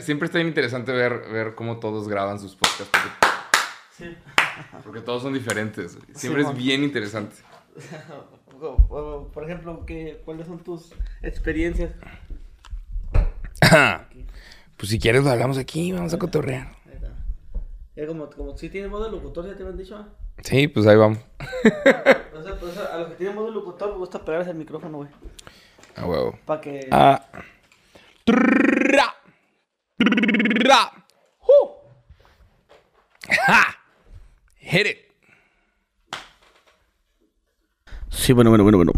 Siempre está bien interesante ver, ver cómo todos graban sus podcasts. Porque, Sí. porque todos son diferentes. Siempre es bien interesante. Por ejemplo, ¿qué, ¿cuáles son tus experiencias? pues si quieres lo hablamos aquí, vamos a cotorrear. Como, como si tiene modo de locutor, ya te lo han dicho. ¿ah? Sí, pues ahí vamos. Pues, a los que tienen modo de locutor me gusta pegarles el micrófono, güey. A huevo. Para que. Ah. Hu. Ja. Hit it. Sí, bueno, bueno, bueno, bueno.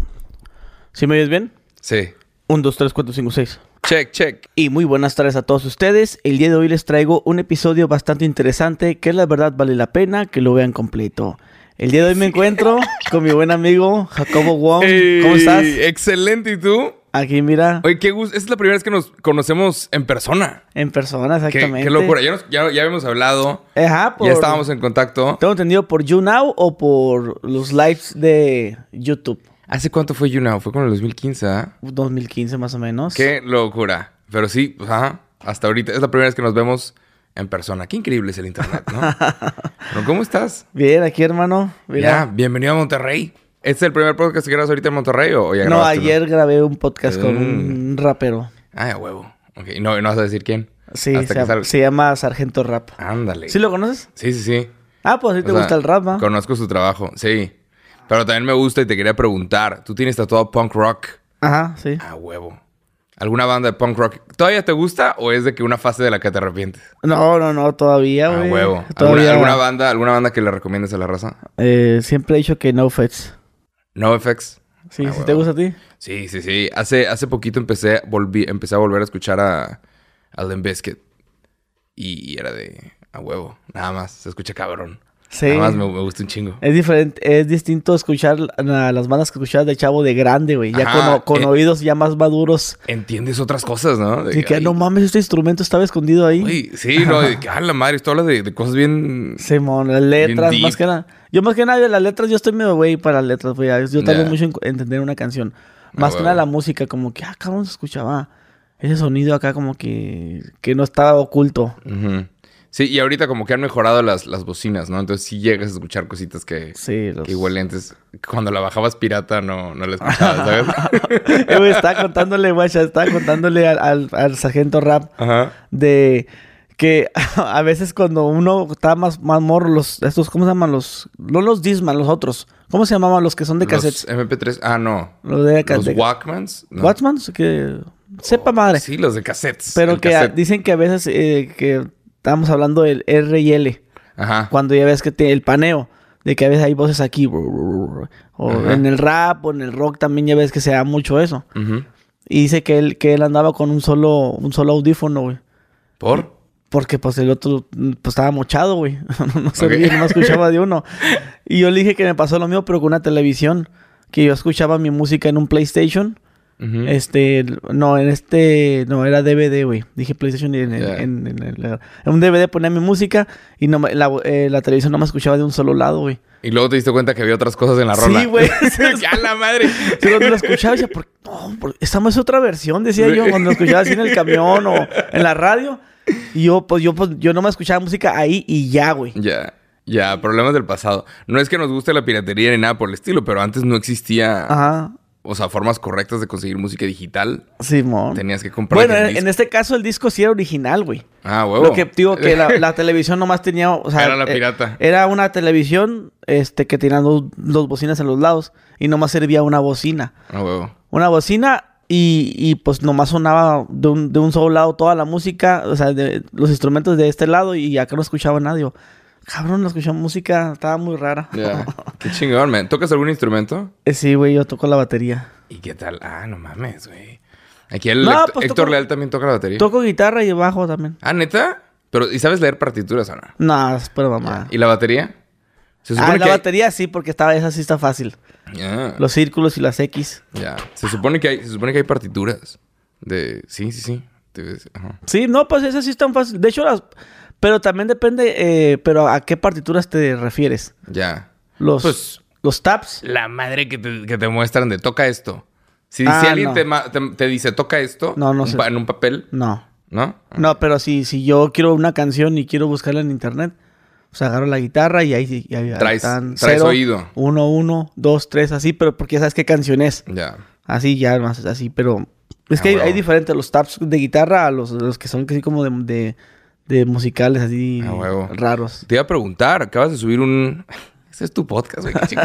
¿Sí me oyes bien? Sí. 1, 2, 3, 4, 5, 6. Check, check. Y muy buenas tardes a todos ustedes. El día de hoy les traigo un episodio bastante interesante que la verdad vale la pena que lo vean completo. El día de hoy me encuentro con mi buen amigo Jacobo Wong. ¿Cómo estás? Excelente, ¿y tú? Aquí mira, Oye, qué gusto. Esta es la primera vez que nos conocemos en persona. en persona, exactamente. qué locura. Ya, nos- ya, ya habíamos hablado. Ajá, por... Ya estábamos en contacto. Tengo entendido por YouNow o por los lives de YouTube. ¿Hace cuánto fue YouNow? Fue con el 2015, ¿ah? 2015 más o menos. Qué locura. Pero sí, pues, ajá. Hasta ahorita es la primera vez que nos vemos en persona. Qué increíble es el internet, ¿no? Pero, ¿Cómo estás? Bien, aquí hermano. Ya, Mira. bienvenido a Monterrey. ¿Este es el primer podcast que grabas ahorita en Monterrey o, ya no, uno? ayer grabé un podcast con Mm. un rapero. Ah, a huevo. Ok, no, no vas a decir quién. Sí, se, salga. se llama Sargento Rap. Ándale. ¿Sí lo conoces? Sí, sí, sí. Ah, pues sí te O sea, gusta el rap, ¿no? Conozco su trabajo, sí. Pero también me gusta y te quería preguntar. ¿Tú tienes tatuado punk rock? Ajá, sí. Ah, huevo. ¿Alguna banda de punk rock todavía te gusta o es de que una fase de la que te arrepientes? No, no, no, todavía, Ah, güey. huevo. ¿Alguna, Todavía. alguna banda, ¿Alguna banda que le recomiendes a la raza? Eh, siempre he dicho que no fets. No FX. Sí, Ah, si te gusta a ti. Sí, sí, sí. Hace, hace poquito empecé, volví, empecé a volver a escuchar a, a Limp Bizkit. Y, y era de a huevo. Nada más. Se escucha cabrón. Sí. Nada más me, me gusta un chingo. Es diferente, es distinto escuchar a las bandas que escuchabas de chavo de grande, güey. Ya Ajá, con, con eh. oídos ya más maduros. Entiendes otras cosas, ¿no? De que, ay, no mames, este instrumento estaba escondido ahí. uy, sí, no, de que, ah, la madre, esto habla de, de cosas bien... Simón, las letras, más que nada. Yo más que nada de las letras, yo estoy medio güey para las letras, güey. Yo tardo mucho en entender una canción. Más que nada la música, como que, ah, cabrón, se escuchaba ese sonido acá como que, que no estaba oculto. Ujú. Sí, y ahorita como que han mejorado las, las bocinas, ¿no? Entonces sí llegas a escuchar cositas que, Sí, los... que igual antes, cuando la bajabas pirata, no, no la escuchabas, ¿sabes? Eh, güey, estaba contándole, güey, estaba contándole al, al, al sargento rap Ajá. de que a veces cuando uno está más, más morro, los, estos, ¿cómo se llaman? Los, no los Disman, los otros. ¿Cómo se llamaban los que son de cassettes? Los MP3, ah, no. Los de Los cassettes. Walkmans. No. Watchman, que sepa madre. Sí, los de cassettes. Pero el que cassette. dicen que a veces eh, que estábamos hablando del R y L, Ajá. cuando ya ves que el paneo, de que a veces hay voces aquí, o Ajá. en el rap o en el rock también ya ves que se da mucho eso. Ujú. Y dice que él, que él andaba con un solo, un solo audífono, güey. ¿Por? Porque pues el otro pues estaba mochado, güey. no se Ok. veía, no escuchaba de uno. Y yo le dije que me pasó lo mismo, pero con una televisión. Que yo escuchaba mi música en un PlayStation. Este, no, en este, no, era DVD, güey. Dije PlayStation en, en, en en un DVD ponía mi música y no la, eh, la televisión no me escuchaba de un solo lado, güey. Y luego te diste cuenta que había otras cosas en la rola. Sí, güey. ¡Ya la madre! Sí, cuando lo escuchaba decía, ¿por, no, por- esta no es otra versión, decía yo, cuando lo escuchaba así en el camión o en la radio. Y yo, pues, yo, pues, yo no me escuchaba música ahí y ya, güey. Ya, ya, problemas del pasado. No es que nos guste la piratería ni nada por el estilo, pero antes no existía, Ajá, o sea, formas correctas de conseguir música digital. Simón. Tenías que comprar. Bueno, en, este caso el disco sí era original, güey. Ah, huevo. Lo que digo que la, la televisión nomás tenía, o sea, Era la eh, pirata. era una televisión este que tenía dos, dos bocinas en los lados y nomás servía una bocina. Ah, huevo. Una bocina y, y, pues nomás sonaba de un, de un solo lado toda la música, o sea, de los instrumentos de este lado y acá no escuchaba nadie. Yo, Cabrón, no escuchaba música, estaba muy rara. Ya. Qué chingón, man. ¿Tocas algún instrumento? Eh, sí, güey, yo toco la batería. ¿Y qué tal? Ah, no mames, güey. Aquí el No, pues Héctor toco- Leal también toca la batería. Toco guitarra y bajo también. Ah, ¿neta? Pero, ¿y sabes leer partituras o no? No, espera, mamá. ¿Y la batería? Se Ah, la que... batería sí, porque estaba, esa sí está fácil. Los círculos y las X. Ya. Se supone que hay, se supone que hay partituras. De. Sí, sí, sí. Ajá. Sí, no, pues esas sí están fácil. De hecho, las... Pero también depende, eh, pero ¿a qué partituras te refieres? Ya. Los, Pues- los tabs. La madre que te, que te muestran de toca esto. Si, si Ah, alguien no. te, ma- te- te dice toca esto No, no un sé. en un papel, No. ¿No? No, pero si, si yo quiero una canción y quiero buscarla en internet, pues agarro la guitarra y ahí, y ahí Traes- están traes cero, oído. Uno, uno, dos, tres, así, pero porque ya sabes qué canción es. Ya. Así, ya más así, pero es Ah, que hay, hay diferentes los taps de guitarra a los, los que son así como de, de, de musicales así Ah, raros. Te iba a preguntar, acabas de subir un... Ese es tu podcast, güey. qué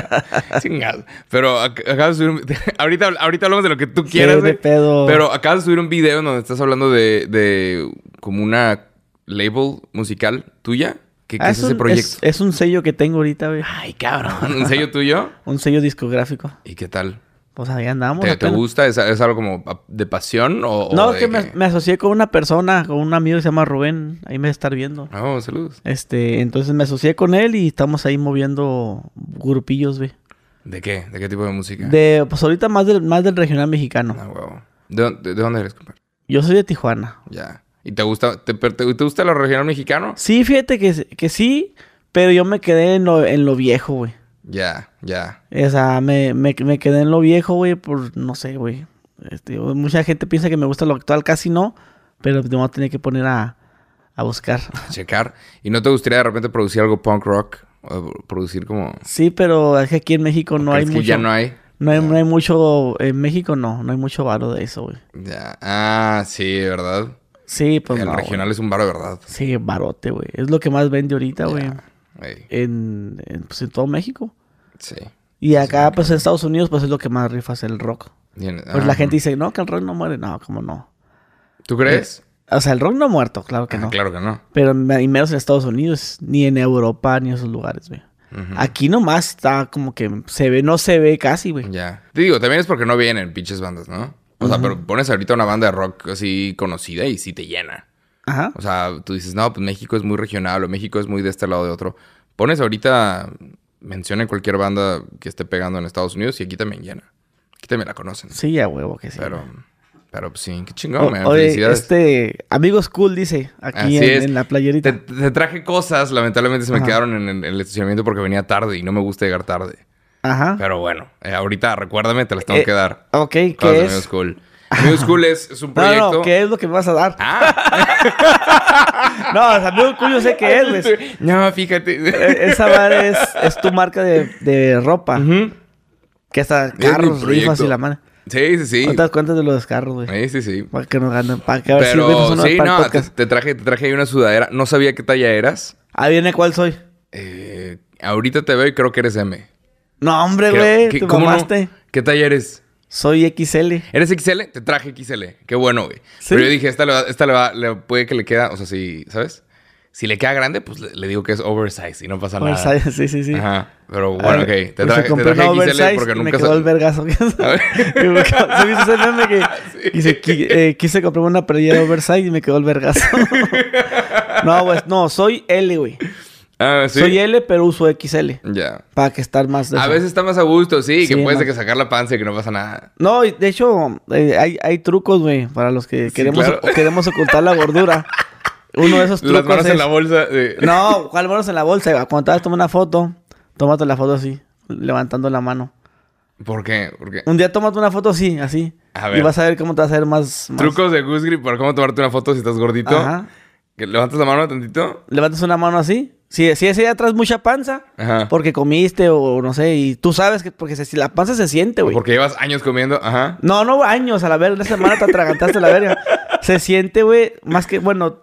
chingado. Pero ac- acabas de subir un... ahorita, ahorita hablamos de lo que tú quieras, güey. pedo. Pero acabas de subir un video en donde estás hablando de, de como una label musical tuya. ¿Qué, qué Ah, es, ese un- proyecto? Es, es un sello que tengo ahorita, güey. Ay, cabrón. ¿Un sello tuyo? Un sello discográfico. ¿Y qué tal? Pues ahí andamos. ¿Te, te gusta? ¿Es, es algo como de pasión o, o No, de es que me, me asocié con una persona, con un amigo que se llama Rubén. Ahí me estar viendo. Oh, saludos. Este, entonces me asocié con él y estamos ahí moviendo grupillos, güey. ¿De qué? ¿De qué tipo de música? De, pues ahorita más del, más del regional mexicano. Ah, huevo. ¿De, dónde- de dónde eres, compadre? Yo soy de Tijuana. Ya. ¿Y te gusta, te, te, te gusta lo regional mexicano? Sí, fíjate que, que sí, pero yo me quedé en lo, en lo viejo, güey. Ya, ya. O sea, me, me, me quedé en lo viejo, güey, por, no sé, güey. Este, mucha gente piensa que me gusta lo actual, casi no, pero me voy a tener que poner a, a buscar. Checar. ¿Y no te gustaría de repente producir algo punk rock? O producir como... Sí, pero es que aquí en México no hay ¿Crees que mucho. ya no hay? No hay, no hay mucho, en México no, no hay mucho varo de eso, güey. Ya. Ah, sí, ¿verdad? Sí, pues el no, regional es un bar, ¿verdad? Sí, barote, güey. Es lo que más vende ahorita, güey. En, en, pues, en todo México. Sí. Y acá, pues en Estados Unidos, pues es lo que más rifa es el rock. Pues la ah, gente dice, no, que el rock no muere. No, ¿cómo no? ¿Tú crees? O sea, el rock no ha muerto, claro que Ah, no. Claro que no. Pero y menos en Estados Unidos, ni en Europa, ni en esos lugares, güey. Aquí nomás está como que se ve, no se ve casi, güey. Ya. Te digo, también es porque no vienen pinches bandas, ¿no? O sea, pero pones ahorita una banda de rock así conocida y sí te llena. Ajá. O sea, tú dices, no, pues México es muy regional o México es muy de este lado de otro. Pones ahorita, menciona cualquier banda que esté pegando en Estados Unidos y aquí también llena. Aquí también la conocen. Sí, a huevo que sí. Pero, pero pues sí, qué O- chingón, man. oye, Felicidades. este, amigos cool, dice, aquí en, la playerita. Te, te traje cosas, lamentablemente se me Ajá. quedaron en, en el estacionamiento porque venía tarde y no me gusta llegar tarde. Ajá. Pero bueno, eh, ahorita recuérdame, te las tengo Eh, que dar. Ok, ¿qué es? Amigos Cool. Amigos Cool es, es un proyecto. no, ¿qué es lo que me vas a dar? Ah, No, o sea, cool, yo sé qué es, güey. no, fíjate. Eh, Esa madre es, es tu marca de, de ropa. Que hasta carros, rifas y la madre. Sí, sí, sí. No te das cuenta de los carros, güey. Sí, sí, sí. Para que nos ganen, para que a ver si Pero unos sí, no, te, traje, te traje ahí una sudadera. No sabía qué talla eras. Ahí viene cuál soy. Eh, ahorita te veo y creo que eres M. No, hombre, güey, ¿qué- te cómo no? mamaste. ¿Qué talla eres? Soy XL. ¿Eres XL? Te traje XL. Qué bueno, güey. ¿Sí? Pero yo dije, esta le va, esta le va, le puede que le queda, o sea, si, ¿sabes? Si le queda grande, pues le, le digo que es oversize y no pasa nada. Oversize, sí, sí, sí. Ajá. Pero bueno, ver, ok. Te pues traje, te traje XL porque y me nunca quedó sa- el vergazo. A ver. ¿Se viste ese meme que dice, "Qui- eh, quise comprar una playera oversize y me quedó el vergazo? no, pues, no, soy L, güey. Ah, sí. Soy L, pero uso XL. Ya. Para que estar más... de A veces está más a gusto, sí, que Sí, puedes de más. que sacar la panza y que no pasa nada. No, de hecho, eh, hay, hay trucos, güey, para los que Sí, queremos, claro. queremos ocultar la gordura. Uno de esos trucos Las manos es... en la bolsa. de- No, ¿cuál manos en la bolsa? Cuando te vas a tomar una foto, tómate la foto así, levantando la mano. ¿Por qué? ¿Por qué? Un día tómate una foto así, así. A ver. Y vas a ver cómo te vas a ver más... más- Trucos de Goose Grip para cómo tomarte una foto si estás gordito. Ajá. Levantas la mano tantito. Levantas una mano así. Si, si ese día traes mucha panza, Ajá. porque comiste o no sé, y tú sabes que... Porque se- si la panza se siente, güey. porque llevas años comiendo. Ajá. No, no años, a la verga, una semana te atragantaste la verga. Se siente, güey, más que, bueno...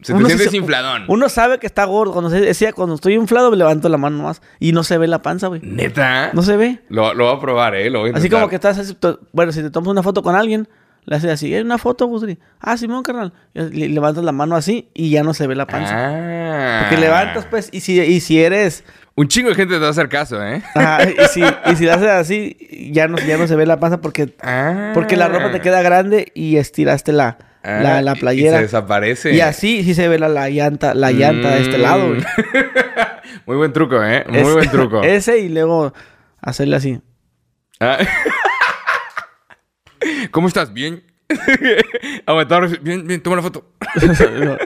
Se te uno sientes se- infladón. Uno sabe que está gordo. Cuando, se, decía, cuando estoy inflado, me levanto la mano más. Y no se ve la panza, güey. ¿Neta? No se ve. Lo, lo voy a probar, ¿eh? Lo voy a Así como que estás bueno, si te tomas una foto con alguien, le haces así, ¿hay una foto, Gusri? Ah, Simón, carnal. Le- levantas la mano así y ya no se ve la panza. Ah. Porque levantas, pues, y si, y si eres, Un chingo de gente te va a hacer caso, ¿eh? ajá, y si, y si le haces así, ya no, ya no se ve la panza porque, Ah. porque la ropa te queda grande y estiraste la, Ah, la, la y- Y, playera. se desaparece. Y así sí se ve la, la llanta, la llanta de este Mm. lado, güey. Muy buen truco, ¿eh? Muy buen truco. Ese y luego hacerle así. Ah. ¿Cómo estás? ¿Bien? Aguantar. Bien, bien. Toma la foto.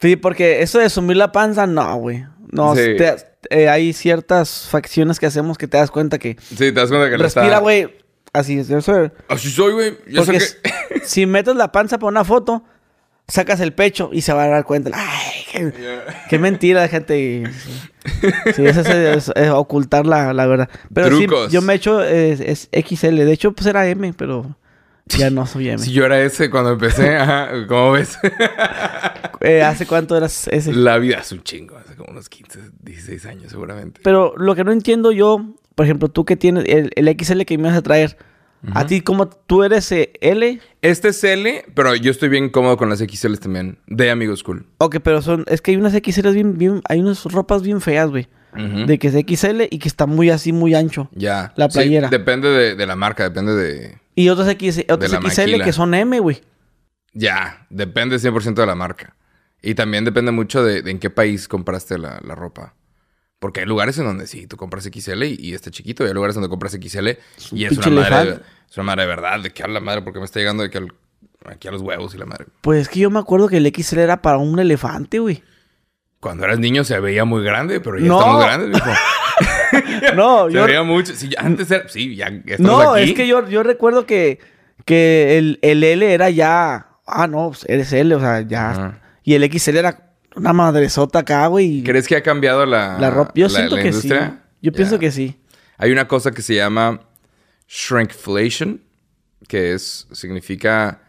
Sí, porque eso de sumir la panza, no, güey. No, Sí. te- eh, hay ciertas facciones que hacemos que te das cuenta que Sí, te das cuenta que respira, está... güey. Así es, eso. Así soy, güey. Porque sé que... s- si metes la panza para una foto, sacas el pecho y se va a dar cuenta. Ay, qué, qué mentira, gente. Sí, eso es, es- es ocultar la, la verdad. Pero sí, Trucos. yo me he hecho es, es XL. De hecho, pues era M, pero ya no soy M. Si yo era ese cuando empecé, ajá, ¿cómo ves? Eh, ¿Hace cuánto eras ese? La vida es un chingo, hace como unos 15, 16 años seguramente. Pero lo que no entiendo yo, por ejemplo, tú que tienes el, el XL que me vas a traer, a ti como tú eres eh, L, Este es L, pero yo estoy bien cómodo con las XLs también, de Amigos Cool. ok, pero son, es que hay unas XL bien, bien, hay unas ropas bien feas, güey, de que es XL y que está muy así, muy ancho. Ya. La Sí, playera. depende de, de la marca, depende de... Y otras, X, otras la XL maquila. que son M, güey. Ya, depende 100% de la marca. Y también depende mucho de, de en qué país compraste la, la ropa. Porque hay lugares en donde sí, tú compras XL y, y está chiquito. Y hay lugares donde compras XL y es una, madre, elefante. es una madre de verdad. De que a la madre, porque me está llegando de que al- aquí a los huevos y la madre. Pues es que yo me acuerdo que el XL era para un elefante, güey. Cuando eras niño se veía muy grande, pero ya No. estamos grandes, mijo. No, Se yo... veía mucho. Sí, antes era... Sí, ya estamos No, aquí. es que yo, yo recuerdo que, que el, el L era ya... Ah, no, pues eres L, o sea, ya... Y el XL era una madresota acá, güey. ¿Crees que ha cambiado la, La ropa, yo la- siento la que industria? sí. Yo pienso que sí. Hay una cosa que se llama shrinkflation, que es, significa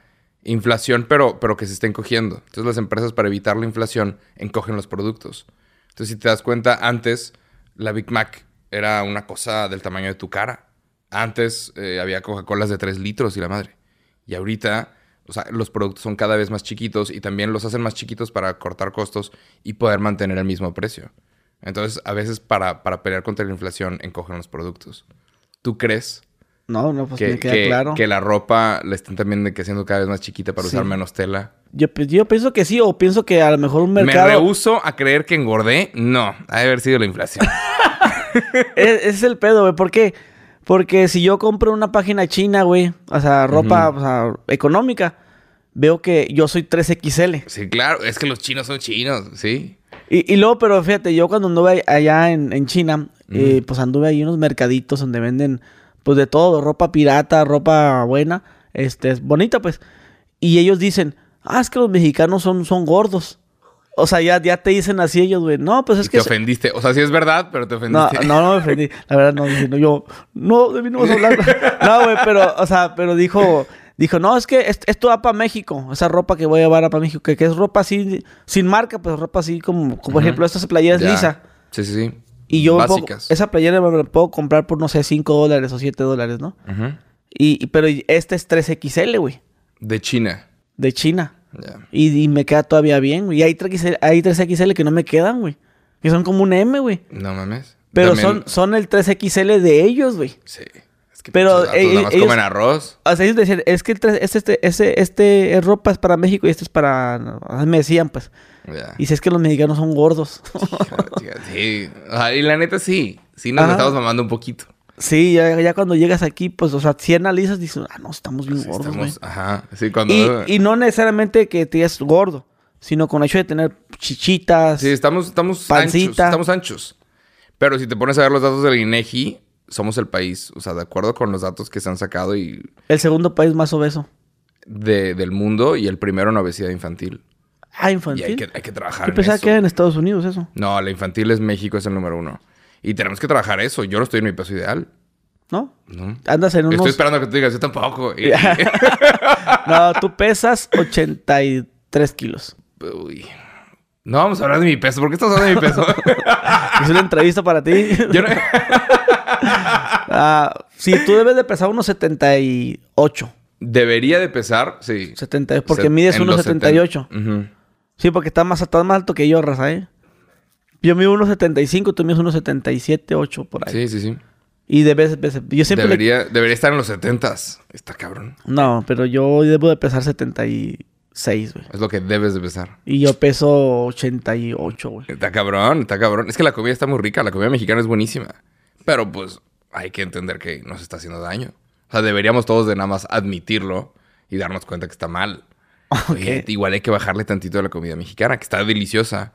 inflación, pero, pero que se está encogiendo. Entonces las empresas para evitar la inflación encogen los productos. Entonces si te das cuenta, antes la Big Mac era una cosa del tamaño de tu cara. Antes eh, había Coca-Colas de 3 litros y la madre. Y ahorita, o sea, los productos son cada vez más chiquitos y también los hacen más chiquitos para cortar costos y poder mantener el mismo precio. Entonces, a veces para, para pelear contra la inflación encogen los productos. ¿Tú crees No, no, pues que, me queda que- claro. que la ropa la están también de que haciendo cada vez más chiquita para Sí. usar menos tela? Yo, pi- yo pienso que sí, o pienso que a lo mejor un ¿Me mercado... rehuso a creer que engordé? No, ha de haber sido la inflación. Es- Ese es el pedo, güey. ¿Por qué? Porque si yo compro una página china, güey, o sea, ropa o sea, económica, veo que yo soy 3XL. sí, claro, es que los chinos son chinos, ¿sí? Y, y luego, pero fíjate, yo cuando anduve allá en, en China, eh, pues anduve ahí en unos mercaditos donde venden, pues de todo, ropa pirata, ropa buena, este, es bonita, pues. Y ellos dicen, ah, es que los mexicanos son, son gordos. O sea, ya, ya te dicen así ellos, güey. No, pues es Y que... te ofendiste. O sea, sí es verdad, pero te No, ofendiste. no, no me ofendí. La verdad, no, no, yo, no, de mí no vas a hablar. No, güey, pero, o sea, pero dijo, dijo, no, es que est- esto va para México. Esa ropa que voy a llevar para México, que, que es ropa así, sin marca, pues ropa así como, como por ejemplo, esta playera es Ya. lisa. Sí, sí, sí. Y yo puedo- esa playera me la puedo comprar por, no sé, 5 dólares o 7 dólares, ¿no? Ujú. Y, y- pero este es 3XL, güey, De China. de China. Y, y me queda todavía bien, güey. Y hay 3XL, hay 3XL que no me quedan, güey. Que son como un M, güey. No mames. Pero También- son, son el 3XL de ellos, güey. Sí. Es que Pero, eh, nada más ellos- comen arroz. O sea, ellos decían, es que el este, este, este, este es ropa es para México y este es para... Me decían, pues. Y si es que los mexicanos son gordos. Sí. O sea, y la neta sí. Sí nos Ajá. estamos mamando un poquito. Sí, ya, ya cuando llegas aquí, pues, o sea, si analizas, dices, ah, no, estamos bien gordos, estamos, ajá. Sí, cuando. Y, y no necesariamente que te digas gordo, sino con el hecho de tener chichitas. Sí, estamos, estamos Pancita. anchos. Estamos anchos. Pero si te pones a ver los datos del INEGI, somos el país. O sea, de acuerdo con los datos que se han sacado y El segundo país más obeso. de- del mundo y el primero en obesidad infantil. Ah, Y infantil. hay que, hay que trabajar Yo en pensaba eso. que era en Estados Unidos eso. No, la infantil es México, es el número uno. Y tenemos que trabajar eso. Yo no estoy en mi peso ideal. ¿No? ¿no? Andas en unos... Estoy esperando que tú digas, yo tampoco. No, tú pesas 83 kilos. Uy. No vamos a hablar de mi peso. ¿Por qué estás hablando de mi peso? Es una entrevista para ti. Yo no- Ah, sí, tú debes de pesar unos 78. Debería de pesar, sí. 70, porque Se- mides unos los 78. 70. Ujú. Sí, porque estás más, estás más alto que yo, raza, ¿eh? Yo mido unos 75, tú mides unos 77, 8 por ahí. Sí, sí, sí. Y debes, debes- yo siempre le- Debería, debería estar en los 70s. Está cabrón. No, pero yo debo de pesar 76, güey. Es lo que debes de pesar. Y yo peso 88, güey. Está cabrón, está cabrón. Es que la comida está muy rica. La comida mexicana es buenísima. Pero pues hay que entender que nos está haciendo daño. O sea, deberíamos todos de nada más admitirlo y darnos cuenta que está mal. Oye, igual hay que bajarle tantito a la comida mexicana, que está deliciosa.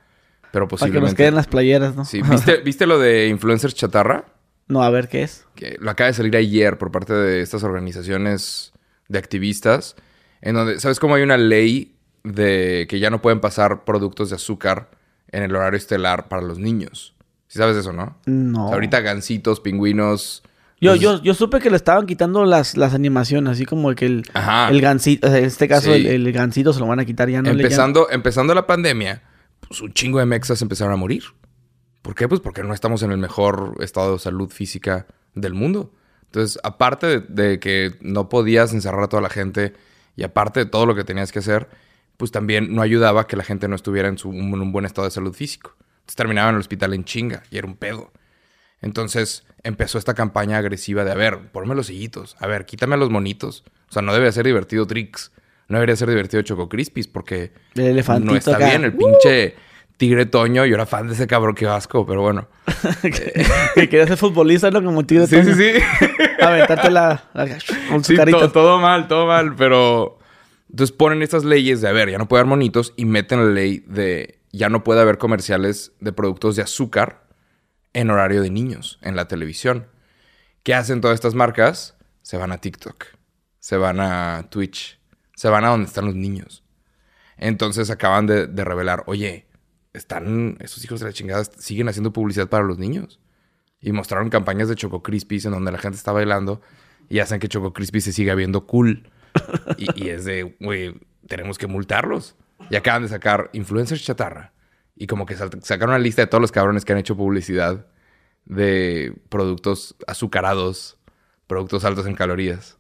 Pero Para que nos posiblemente... queden las playeras, ¿no? Sí, ¿viste, ¿viste lo de influencers chatarra? no, a ver qué es. que lo acaba de salir ayer por parte de estas organizaciones de activistas, en donde, ¿sabes cómo hay una ley de que ya no pueden pasar productos de azúcar en el horario estelar para los niños. Si sabes eso, ¿no? No. O sea, ahorita gancitos, pingüinos. Yo, pues, yo, yo supe que le estaban quitando las, las animaciones, así como que el, Ajá. el gancito, o sea, en este caso Sí. el, el gancito se lo van a quitar ya no le llaman- empezando, empezando la pandemia, pues un chingo de mexas empezaron a morir. ¿Por qué? Pues porque no estamos en el mejor estado de salud física del mundo. Entonces, aparte de, que no podías encerrar a toda la gente y aparte de todo lo que tenías que hacer, pues también no ayudaba que la gente no estuviera en, su- un buen estado de salud físico. Entonces terminaban en el hospital en chinga y era un pedo. Entonces empezó esta campaña agresiva de, a ver, ponme los sillitos, a ver, quítame los monitos. O sea, no debe ser divertido Trix, no debería ser divertido Choco Crispis porque El elefantito no está acá. bien el pinche tigre Toño. Yo era fan de ese cabrón, qué asco, pero bueno. que quería ser futbolista, ¿no? Como tigre Sí, sí, Toño. sí. Aventarte la, la- con su Sí, carita. to- todo mal, todo mal, pero... Entonces ponen estas leyes de, a ver, ya no puede haber monitos y meten la ley de ya no puede haber comerciales de productos de azúcar en horario de niños en la televisión. ¿Qué hacen todas estas marcas? Se van a TikTok, se van a Twitch, se van a donde están los niños. Entonces acaban de, revelar, oye, están, esos hijos de la chingada siguen haciendo publicidad para los niños. Y mostraron campañas de Choco Crispies en donde la gente está bailando y hacen que Choco Crispies se siga viendo cool. y, es de, güey, tenemos que multarlos. Y acaban de sacar influencers chatarra. Y como que sacaron una lista de todos los cabrones que han hecho publicidad de productos azucarados, productos altos en calorías.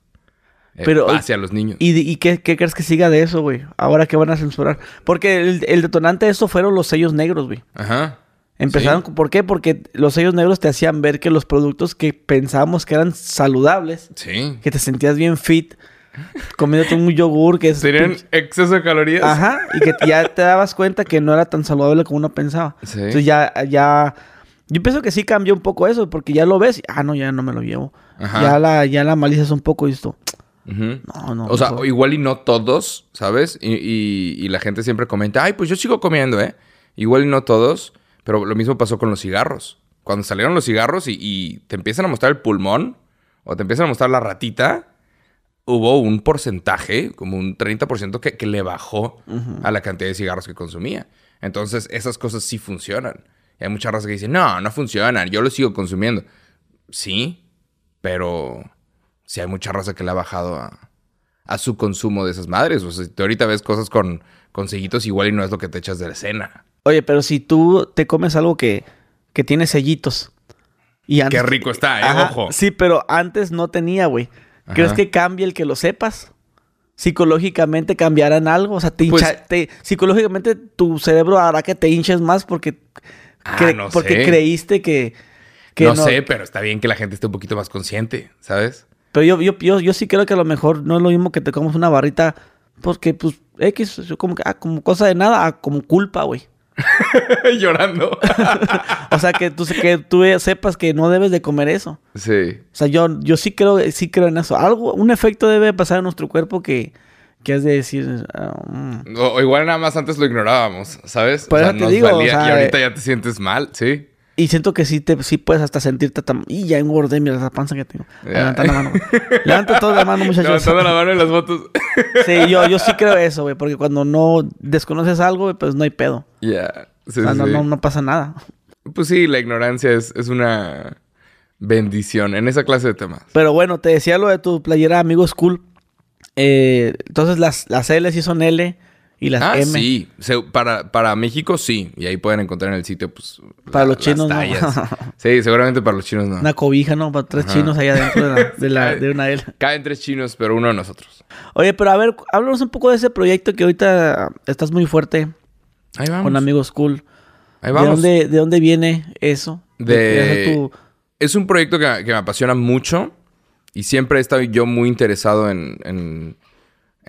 Eh, Pero- hacia los niños. ¿Y, y qué, qué crees que siga de eso, güey? Ahora que van a censurar. Porque el, el detonante de eso fueron los sellos negros, güey. Ajá. Empezaron, Sí. ¿por qué? Porque los sellos negros te hacían ver que los productos que pensábamos que eran saludables, Sí. que te sentías bien fit, comiéndote un yogur que es... Tenían pinche- exceso de calorías. Ajá, y que ya te dabas cuenta que no era tan saludable como uno pensaba. Sí. Entonces ya, ya... Yo pienso que sí cambió un poco eso, porque ya lo ves y, ah, no, ya no me lo llevo. Ajá. Ya la, ya la malicia un poco y Ujú. No, no. O sea, mejor. igual y no todos, ¿sabes? Y, y- y la gente siempre comenta, ay, pues yo sigo comiendo, ¿eh? Igual y no todos, pero lo mismo pasó con los cigarros. Cuando salieron los cigarros y, y te empiezan a mostrar el pulmón o te empiezan a mostrar la ratita, hubo un porcentaje, como un 30% que, que le bajó a la cantidad de cigarros que consumía. Entonces, esas cosas sí funcionan. Y hay mucha raza que dice, no, no funcionan, yo lo sigo consumiendo. Sí, pero sí hay mucha raza que le ha bajado a, a su consumo de esas madres. O sea, si tú ahorita ves cosas con, con sellitos, igual y no es lo que te echas de la cena. Oye, pero si tú te comes algo que, que tiene sellitos. Y antes, Qué rico está, ¿eh? Ajá, Ojo. Sí, pero antes no tenía, güey. ¿Crees que cambie el que lo sepas? Psicológicamente cambiarán algo. O sea, te Pues- hincha- te- psicológicamente tu cerebro hará que te hinches más porque, Ah, cre- no porque sé. creíste que, que no, sé, pero está bien que la gente esté un poquito más consciente, ¿sabes? Pero yo, yo, yo, yo sí creo que a lo mejor no es lo mismo que te comas una barrita porque, pues, X, yo como que, ah, como cosa de nada, a como culpa, güey. Llorando. O sea, que tú, que tú sepas que no debes de comer eso. sí. O sea, yo, yo sí creo, sí creo en eso. Algo, un efecto debe pasar en nuestro cuerpo que, que has de decir. ah, mm. O, o igual nada más antes lo ignorábamos, ¿sabes? Por eso te digo, o sea, y ahorita eh, ya te sientes mal, sí. Y siento que sí, te, sí puedes hasta sentirte tan. Y ya engordé, mira esa panza que tengo. Levanta la mano. Levanta toda la mano, muchachos. Levantando la mano en las fotos. Sí, yo, yo sí creo eso, güey. Porque cuando no desconoces algo, pues no hay pedo. Ya. Sí, o sea, no, no, no pasa nada. Pues sí, la ignorancia es, es una bendición en esa clase de temas. Pero bueno, te decía lo de tu playera Amigos Cool. Eh, entonces las, las L sí son L y las Ah, M. sí. Se- para, para México sí. Y ahí pueden encontrar en el sitio, pues. Para los las chinos, ¿no? sí, seguramente para los chinos no. Una cobija, ¿no? Para tres Ajá. chinos allá dentro de, la, de, la- de una L. Caen tres chinos, pero uno de nosotros. Oye, pero a ver, háblanos un poco de ese proyecto que ahorita estás muy fuerte Ahí vamos. con Amigos Cool. Ahí ¿De vamos. dónde, ¿De dónde viene eso? De- tu- Es un proyecto que, que me apasiona mucho y siempre he estado yo muy interesado en, en,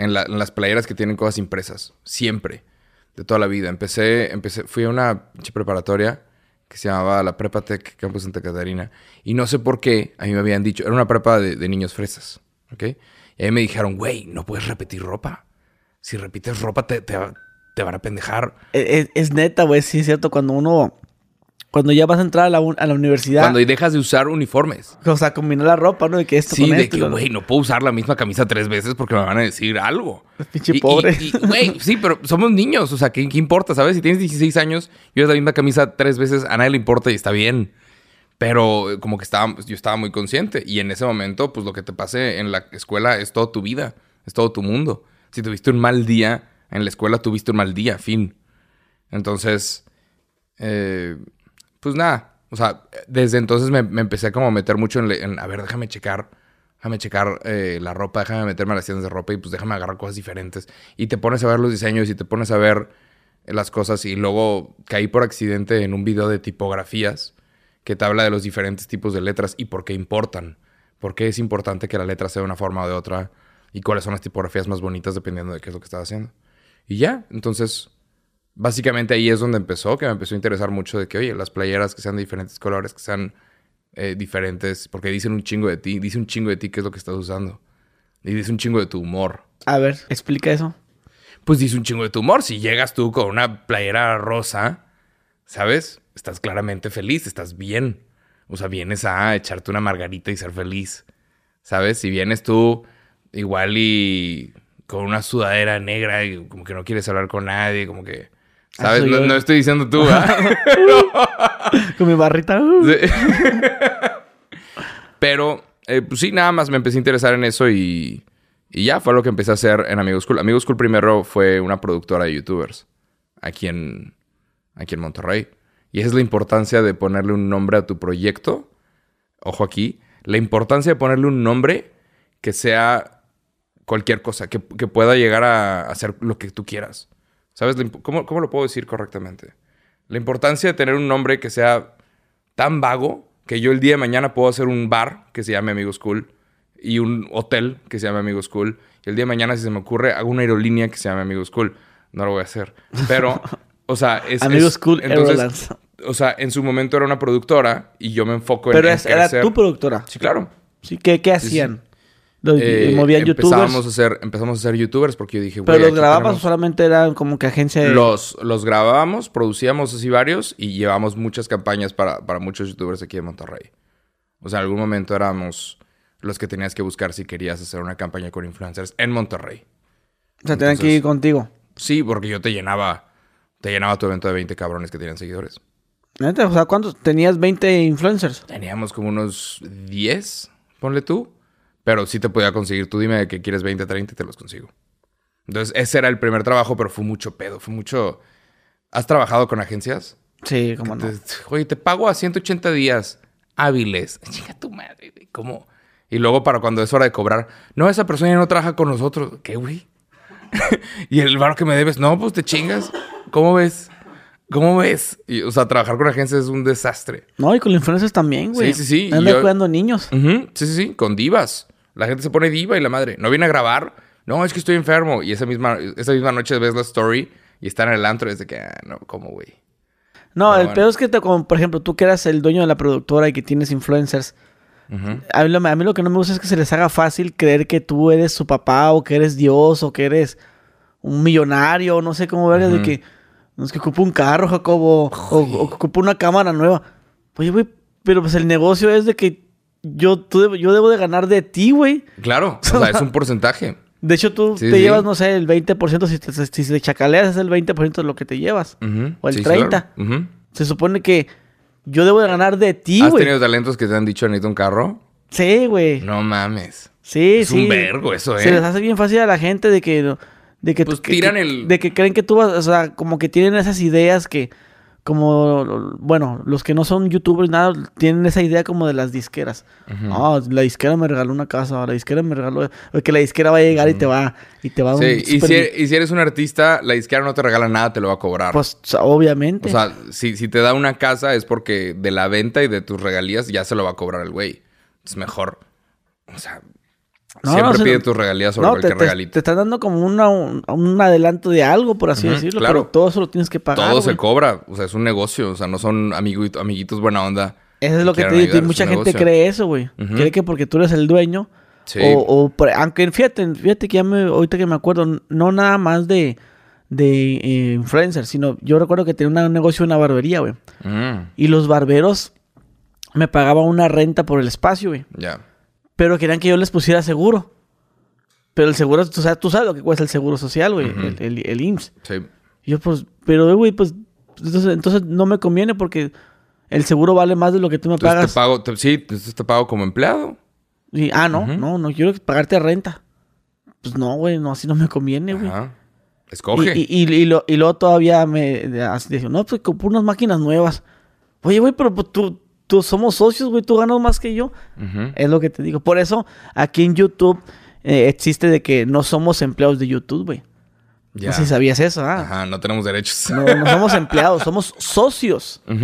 en la- en las playeras que tienen cosas impresas. Siempre. De toda la vida. Empecé, empecé, fui a una preparatoria que se llamaba la Prepa Tech Campus Santa Catarina. Y no sé por qué, a mí me habían dicho, era una prepa de, de niños fresas, ¿ok? Y ahí me dijeron, güey, no puedes repetir ropa. Si repites ropa te, te, te van a pendejar. Es, es neta, güey, sí es cierto. Cuando uno, Cuando ya vas a entrar a la, un- a la universidad. Cuando dejas de usar uniformes. O sea, combinar la ropa, ¿no? De que esto Sí, con de esto. que, güey, no puedo usar la misma camisa tres veces porque me van a decir algo. Pinche pobre. Güey, sí, pero somos niños. O sea, ¿qué, qué importa, sabes? Si tienes 16 años y usas la misma camisa tres veces, a nadie le importa y está bien. Pero eh, como que estaba, yo estaba muy consciente. Y en ese momento, pues lo que te pase en la escuela es toda tu vida. Es todo tu mundo. Si tuviste un mal día en la escuela, tuviste un mal día, fin. Entonces, eh, pues nada. O sea, desde entonces me, me empecé como a meter mucho en, a ver, déjame checar. Déjame checar eh, la ropa, déjame meterme a las tiendas de ropa y pues déjame agarrar cosas diferentes. Y te pones a ver los diseños y te pones a ver las cosas. Y luego caí por accidente en un video de tipografías que te habla de los diferentes tipos de letras y por qué importan. Por qué es importante que la letra sea de una forma o de otra. Y cuáles son las tipografías más bonitas dependiendo de qué es lo que estás haciendo. Y ya, entonces básicamente ahí es donde empezó, que me empezó a interesar mucho de que, oye, las playeras que sean de diferentes colores, que sean eh, diferentes, porque dicen un chingo de ti, dice un chingo de ti qué es lo que estás usando. Y dice un chingo de tu humor. A ver, explica eso. Pues dice un chingo de tu humor. Si llegas tú con una playera rosa, ¿sabes? Estás claramente feliz, estás bien. O sea, vienes a echarte una margarita y ser feliz. ¿Sabes? Si vienes tú igual y con una sudadera negra y como que no quieres hablar con nadie, como que... ¿Sabes? soy No, estoy diciendo tú. Con mi barrita. Pero, eh, pues sí, nada más me empecé a interesar en eso y, y ya fue lo que empecé a hacer en Amigos School. Amigos School primero fue una productora de youtubers aquí en, aquí en Monterrey. Y esa es la importancia de ponerle un nombre a tu proyecto. Ojo aquí, la importancia de ponerle un nombre que sea cualquier cosa, que, que pueda llegar a hacer lo que tú quieras. ¿Sabes? ¿Cómo, ¿Cómo lo puedo decir correctamente? La importancia de tener un nombre que sea tan vago que yo el día de mañana puedo hacer un bar que se llame Amigos Cool y un hotel que se llame Amigos Cool. Y el día de mañana, si se me ocurre, hago una aerolínea que se llame Amigos Cool. No lo voy a hacer. Pero, o sea, es... Amigos es- Cool entonces. O sea, en su momento era una productora y yo me enfoco en, Pero en es- era crecer. tu productora. Sí, claro. Sí, ¿qué, qué hacían? Los- Eh, movían empezábamos youtubers. a hacer empezamos a ser youtubers porque yo dije Pero los grababas o tenemos- solamente eran como que agencia de... los los grabábamos producíamos así varios y llevamos muchas campañas para, para muchos youtubers aquí de Monterrey o sea en algún momento éramos los que tenías que buscar si querías hacer una campaña con influencers en Monterrey O sea, tenían que ir contigo. sí porque yo te llenaba te llenaba tu evento de 20 cabrones que tenían seguidores ¿Neta? O sea, ¿cuántos? Tenías 20 influencers. teníamos como unos 10 ponle tú pero sí te podía conseguir tú dime que quieres 20 30 y te los consigo entonces ese era el primer trabajo pero fue mucho pedo fue mucho ¿Has trabajado con agencias? Sí, cómo no. Te- Oye, te pago a 180 días hábiles. Chica tu madre, güey. ¿Cómo? Y luego para cuando es hora de cobrar, no, esa persona ya no trabaja con nosotros. ¿Qué, güey? y el barro que me debes, no, pues te chingas. ¿Cómo ves? ¿Cómo ves? Y, o sea, trabajar con agencias es un desastre. No, y con influencers también, güey. Sí, sí, sí. Anda Yo- cuidando niños. Sí, sí, sí, con divas. La gente se pone diva y la madre. No viene a grabar. No, es que estoy enfermo. Y esa misma, esa misma noche ves la story y están en el antro y es de que, ah, no, ¿cómo, güey? No, el bueno. peor es que, te- como, por ejemplo, tú que eras el dueño de la productora y que tienes influencers, Ujú. a mí, lo- a mí lo que no me gusta es que se les haga fácil creer que tú eres su papá o que eres Dios o que eres un millonario, no sé cómo ver, de Ujú. que no es que ocupa un carro, Jacobo, o, o ocupa una cámara nueva. Oye, güey, pero pues el negocio es de que yo, tú debo- yo debo de ganar de ti, güey. Claro, o sea, es un porcentaje. De hecho, tú Sí, te sí. llevas, no sé, el 20%, si te, si te chacaleas es el 20% de lo que te llevas. Ujú, O el sí, 30. claro. Ujú. Se supone que yo debo de ganar de ti, ¿Has güey. tenido talentos que te han dicho necesito un carro? Sí, güey. No mames. Sí, Es sí. un vergo eso, ¿eh? Se les hace bien fácil a la gente de que... De que, Pues que- tiran el- De que creen que tú vas... O sea, como que tienen esas ideas que... Como... Bueno, los que no son youtubers, nada, tienen esa idea como de las disqueras. Ah, la disquera me regaló una casa, la disquera me regaló... Que la disquera va a llegar y te va... Y te va a Sí, un y si, e, y si eres un artista, la disquera no te regala nada, te lo va a cobrar. Pues, obviamente. o sea, si, si te da una casa es porque de la venta y de tus regalías ya se lo va a cobrar el güey. Es mejor. O sea, No, siempre no, pide tus regalías sobre no, cualquier te, regalito. te están dando como una, un, un adelanto de algo, por así decirlo. claro. Pero todo eso lo tienes que pagar, Todo se cobra. O sea, es un negocio. O sea, no son amiguito- amiguitos buena onda. Eso es lo que te digo. y Mucha gente negocio. cree eso, güey. Cree que porque tú eres el dueño. Sí. O, o aunque fíjate, fíjate que ya me, ahorita que me acuerdo, no nada más de, de eh, influencer, sino yo recuerdo que tenía un negocio, una barbería, güey. Mm, Y los barberos me pagaban una renta por el espacio, güey. ya. Pero querían que yo les pusiera seguro. Pero el seguro, tú sabes, tú sabes lo que cuesta el seguro social, güey, el, el, el IMSS. Sí. Y yo, pues, pero, eh, güey, pues, entonces, entonces no me conviene porque el seguro vale más de lo que tú me Entonces pagas. te pago, te- sí, entonces te pago como empleado. Y, ah, no, Ujú. no, no quiero pagarte renta. Pues no, güey, no, así no me conviene, güey. Ajá. Escoge. Y, y, y, y lo- y luego todavía me dijo, no, pues compré unas máquinas nuevas. Oye, güey, pero pues, tú, tú somos socios, güey, tú ganas más que yo. Es lo que te digo. Por eso, aquí en YouTube eh, existe de que no somos empleados de YouTube, güey. Ya. No sé si sabías eso, ¿ah? Ajá, no tenemos derechos. No, no somos empleados, somos socios. Sí,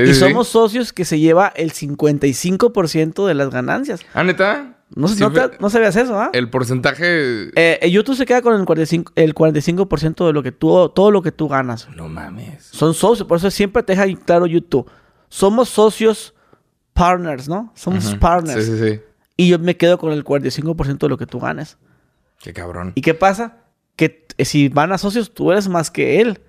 y sí, sí. somos socios que se lleva el 55% de las ganancias. Ah, neta. No, te- sabías eso, ¿ah? El porcentaje. Eh, eh, YouTube se queda con el 45%, el 45 de lo que tú, todo lo que tú ganas. No mames. Son socios, por eso siempre te deja claro YouTube. Somos socios partners, ¿no? Somos partners. Sí, sí, sí. Y yo me quedo con el 45% de lo que tú ganas. Qué cabrón. ¿Y qué pasa? Que si van a socios, tú eres más que él.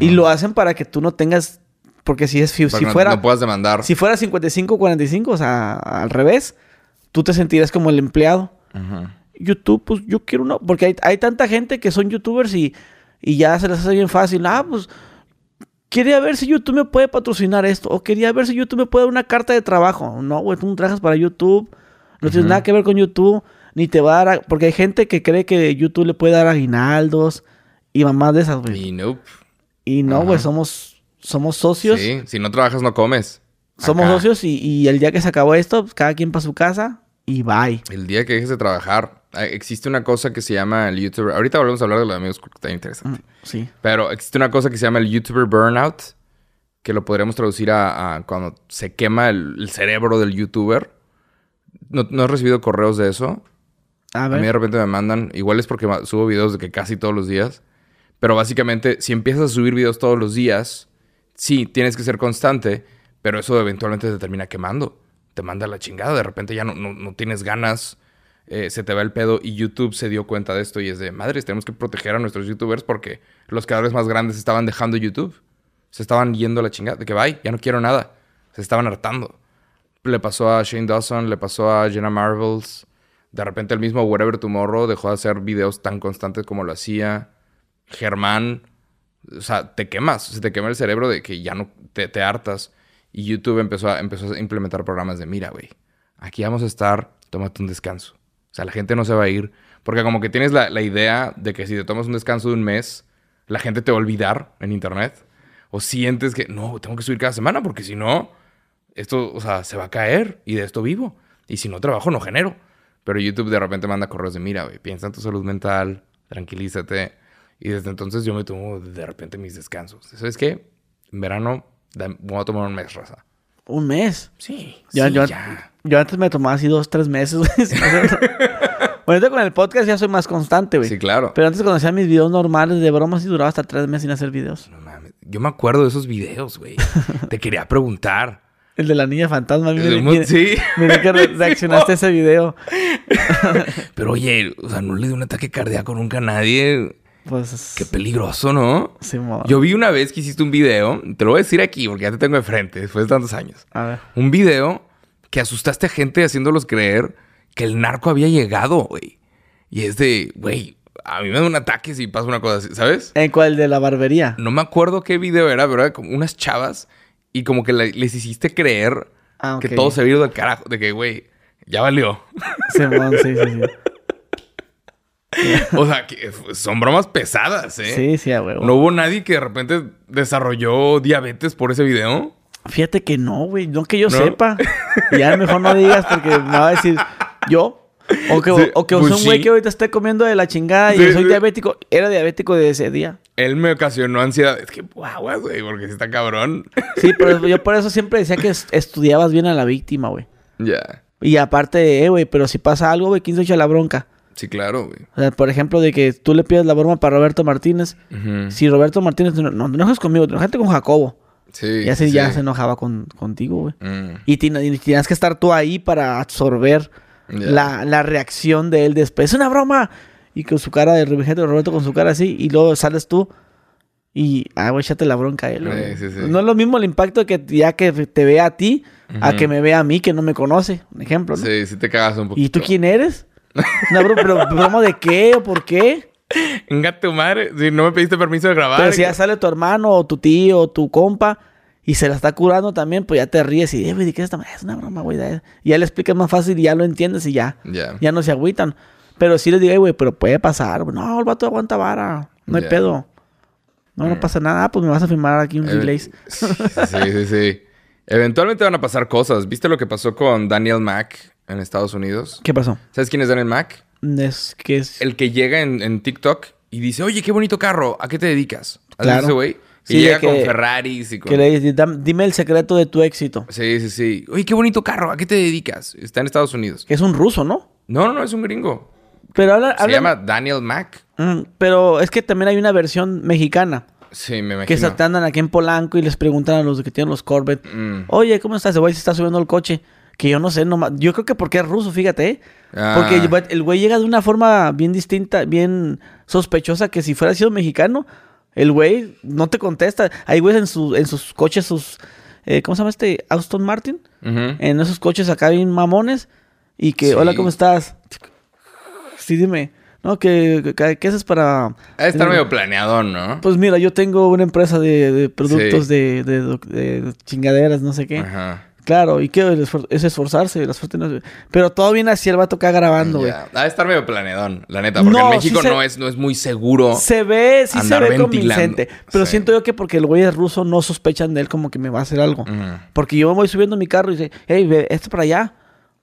Y lo hacen para que tú no tengas. Porque si es si que no- fuera. No puedas demandar. Si fuera 55-45, o sea, al revés, tú te sentirías como el empleado. YouTube, pues yo quiero uno. Porque hay, hay tanta gente que son youtubers y, y ya se les hace bien fácil. Ah, pues quería ver si YouTube me puede patrocinar esto. O quería ver si YouTube me puede dar una carta de trabajo. No, güey, tú no trabajas para YouTube. No tienes Ujú. nada que ver con YouTube. Ni te va a dar. a- Porque hay gente que cree que YouTube le puede dar aguinaldos y mamás de esas, güey. Y nope. Y no, güey, somos, somos socios. Sí, si no trabajas, no comes. Somos Acá. socios y, y el día que se acabó esto, pues, cada quien para su casa y bye. El día que dejes de trabajar, existe una cosa que se llama el YouTuber. Ahorita volvemos a hablar de los amigos porque está interesante. Mm, Sí. Pero existe una cosa que se llama el YouTuber Burnout, que lo podríamos traducir a, a cuando se quema el, el cerebro del YouTuber. ¿No, no has recibido correos de eso? A A mí de repente me mandan, igual es porque subo videos de que casi todos los días, pero básicamente si empiezas a subir videos todos los días, sí, tienes que ser constante, pero eso eventualmente te termina quemando, te manda la chingada, de repente ya no, no, no tienes ganas, eh, se te va el pedo y YouTube se dio cuenta de esto y es de, madres, tenemos que proteger a nuestros youtubers porque los creadores más grandes estaban dejando YouTube, se estaban yendo a la chingada, de que bye, ya no quiero nada, se estaban hartando. Le pasó a Shane Dawson, le pasó a Jenna Marvels. De repente el mismo Whatever Tomorrow dejó de hacer videos tan constantes como lo hacía. Germán. O sea, te quemas. Se te quema el cerebro de que ya no te, te hartas. Y YouTube empezó a, empezó a implementar programas de, mira, güey, aquí vamos a estar, tómate un descanso. O sea, la gente no se va a ir. Porque como que tienes la, la idea de que si te tomas un descanso de un mes, la gente te va a olvidar en internet. O sientes que, no, tengo que subir cada semana porque si no, esto, o sea, se va a caer y de esto vivo. Y si no trabajo, no genero. Pero YouTube de repente manda correos de, mira, güey, piensa en tu salud mental, tranquilízate. Y desde entonces yo me tomo de repente mis descansos. ¿Sabes qué? En verano voy a tomar un mes, raza. Un mes. Sí, Ya, sí, yo, ya. Yo antes me tomaba así dos, tres meses. güey. bueno, ahorita con el podcast ya soy más constante, güey. Sí, claro. Pero antes cuando hacía mis videos normales de bromas y duraba hasta tres meses sin hacer videos. No mames. Yo me acuerdo de esos videos, güey. Te quería preguntar. El de la niña fantasma. Mo- mira- sí. mira que re- reaccionaste a ese video. Pero oye, o sea, no le dio un ataque cardíaco nunca a nadie. Pues... Qué peligroso, ¿no? Simón. Yo vi una vez que hiciste un video, te lo voy a decir aquí porque ya te tengo de frente después de tantos años. A ver. Un video que asustaste a gente haciéndolos creer que el narco había llegado, güey. Y es de, güey, a mí me da un ataque si pasa una cosa así, ¿sabes? ¿En cuál? De la barbería. No me acuerdo qué video era, pero era como unas chavas y como que le- les hiciste creer Ah, que todo se ido del carajo, de que, güey, ya valió. Simón, sí, sí, sí. o sea, que son bromas pesadas, ¿eh? Sí, sí, a huevo. ¿No hubo nadie que de repente desarrolló diabetes por ese video? Fíjate que no, güey. No que yo ¿No? sepa. Ya mejor no digas porque me va a decir yo. O que, Sí, o que pues un güey sí. que ahorita esté comiendo de la chingada y Sí, yo soy diabético. Era diabético de ese día. Él me ocasionó ansiedad. Es que, guau, güey, porque si está cabrón. Sí, pero yo por eso siempre decía que es- estudiabas bien a la víctima, güey. ya. Y aparte, eh, güey, pero si pasa algo, güey, ¿quién se echa la bronca? Sí, claro, güey. O sea, por ejemplo, de que tú le pides la broma para Roberto Martínez. Si Roberto Martínez, no, no te enojes conmigo, te enojaste con Jacobo. Sí. Y así sí, ya se enojaba con, contigo, güey. Mm, Y, y tienes que estar tú ahí para absorber la, la reacción de él después. Es una broma. y con su cara de Roberto, Roberto con su cara así, y luego sales tú y, ah, güey, échate la bronca a él, güey. Sí, sí, sí. No es lo mismo el impacto que ya que te vea a ti, a que me vea a mí que no me conoce, un ejemplo, ¿no? Sí, sí te cagas un poquito. ¿Y tú quién eres? No, bro, pero ¿broma de qué o por qué? Venga tu madre. Si no me pediste permiso de grabar. Pero si ya sale tu hermano o tu tío o tu compa y se la está curando también, pues ya te ríes y, eh, güey, ¿de qué es esta madre? Es una broma, güey. Y ya le explicas más fácil y ya lo entiendes y ya. Ya. Ya no se agüitan. Pero sí les digo, "Ey, güey, pero puede pasar. No, el vato aguanta vara. No hay pedo. No, no pasa nada. Ah, pues me vas a firmar aquí un Eh, relays. Sí, sí, sí. Eventualmente van a pasar cosas. ¿Viste lo que pasó con Daniel Mack en Estados Unidos? ¿Qué pasó? ¿Sabes quién es Daniel Mack? Es que es... El que llega en, en TikTok y dice, oye, qué bonito carro, ¿a qué te dedicas? ¿Has Claro. ese güey? Sí, llega con Ferraris y con... Que le dices, "Dam- dime el secreto de tu éxito. Sí, sí, sí. Oye, qué bonito carro, ¿a qué te dedicas? Está en Estados Unidos. Que es un ruso, ¿no? No, no, no, es un gringo. Pero habla... Se habla- llama Daniel Mack. Mm, pero es que también hay una versión mexicana. Sí, me imagino. Que se te andan aquí en Polanco y les preguntan a los que tienen los Corvette. Mm. Oye, ¿cómo estás? El güey se está subiendo el coche. Que yo no sé, nomás. Yo creo que porque es ruso, fíjate, ¿eh? Ah. Porque el güey- el güey llega de una forma bien distinta, bien sospechosa, que si fuera sido mexicano, el güey no te contesta. Hay güeyes en, su- en sus coches, sus. eh, ¿Cómo se llama este? Aston Martin. Ujú. En esos coches acá bien mamones. Y que, Sí. hola, ¿cómo estás? Sí, dime. No, que, que, ¿qué haces para. Estar medio planeado, ¿no? Pues mira, yo tengo una empresa de, de productos Sí. de, de de chingaderas, no sé qué. Ajá. Claro, y que es esforzarse, la suerte no es- Pero todo viene así, el vato acá grabando, güey. Ha de estar medio planeadón, la neta. Porque No, en México sí se- no, es, no es muy seguro. Se ve, sí se ve convincente. Pero Sí. siento yo que porque el güey es ruso, no sospechan de él como que me va a hacer algo. Porque yo me voy subiendo mi carro y dice, hey, ve, esto para allá.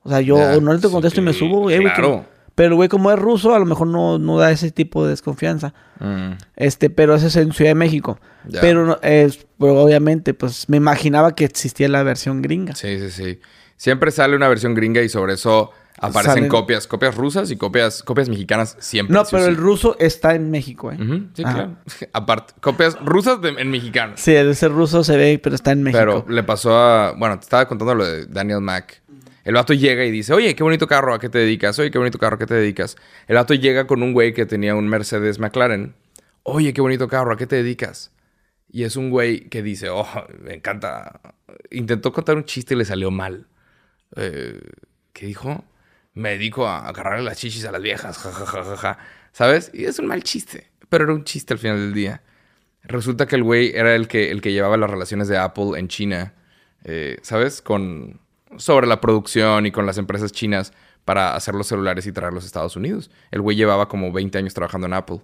O sea, yo Ya, no le te contesto y me subo, güey. claro. Pero el güey, como es ruso, a lo mejor no, no da ese tipo de desconfianza. Mm. Este, pero ese es en Ciudad de México. Ya. Pero, es, pero obviamente, pues me imaginaba que existía la versión gringa. Sí, sí, sí. Siempre sale una versión gringa y sobre eso aparecen Salen- copias, copias rusas y copias, copias mexicanas siempre. No, sí pero sí. el ruso está en México, ¿eh? Sí, Ajá. claro. Aparte, copias rusas de- en mexicanos. Sí, el ser ruso se ve, pero está en México. Pero le pasó a. Bueno, te estaba contando lo de Daniel Mack. El vato llega y dice, oye, qué bonito carro, ¿a qué te dedicas? Oye, qué bonito carro, ¿a qué te dedicas? El vato llega con un güey que tenía un Mercedes McLaren. Oye, qué bonito carro, ¿a qué te dedicas? Y es un güey que dice, oh, me encanta. Intentó contar un chiste y le salió mal. Eh, ¿Qué dijo? Me dedico a agarrarle las chichis a las viejas, ja, ja, ja, ja, ja. ¿Sabes? Y es un mal chiste, pero era un chiste al final del día. Resulta que el güey era el que, el que llevaba las relaciones de Apple en China, eh, ¿sabes? Con, sobre la producción y con las empresas chinas para hacer los celulares y traerlos a Estados Unidos. El güey llevaba como 20 años trabajando en Apple.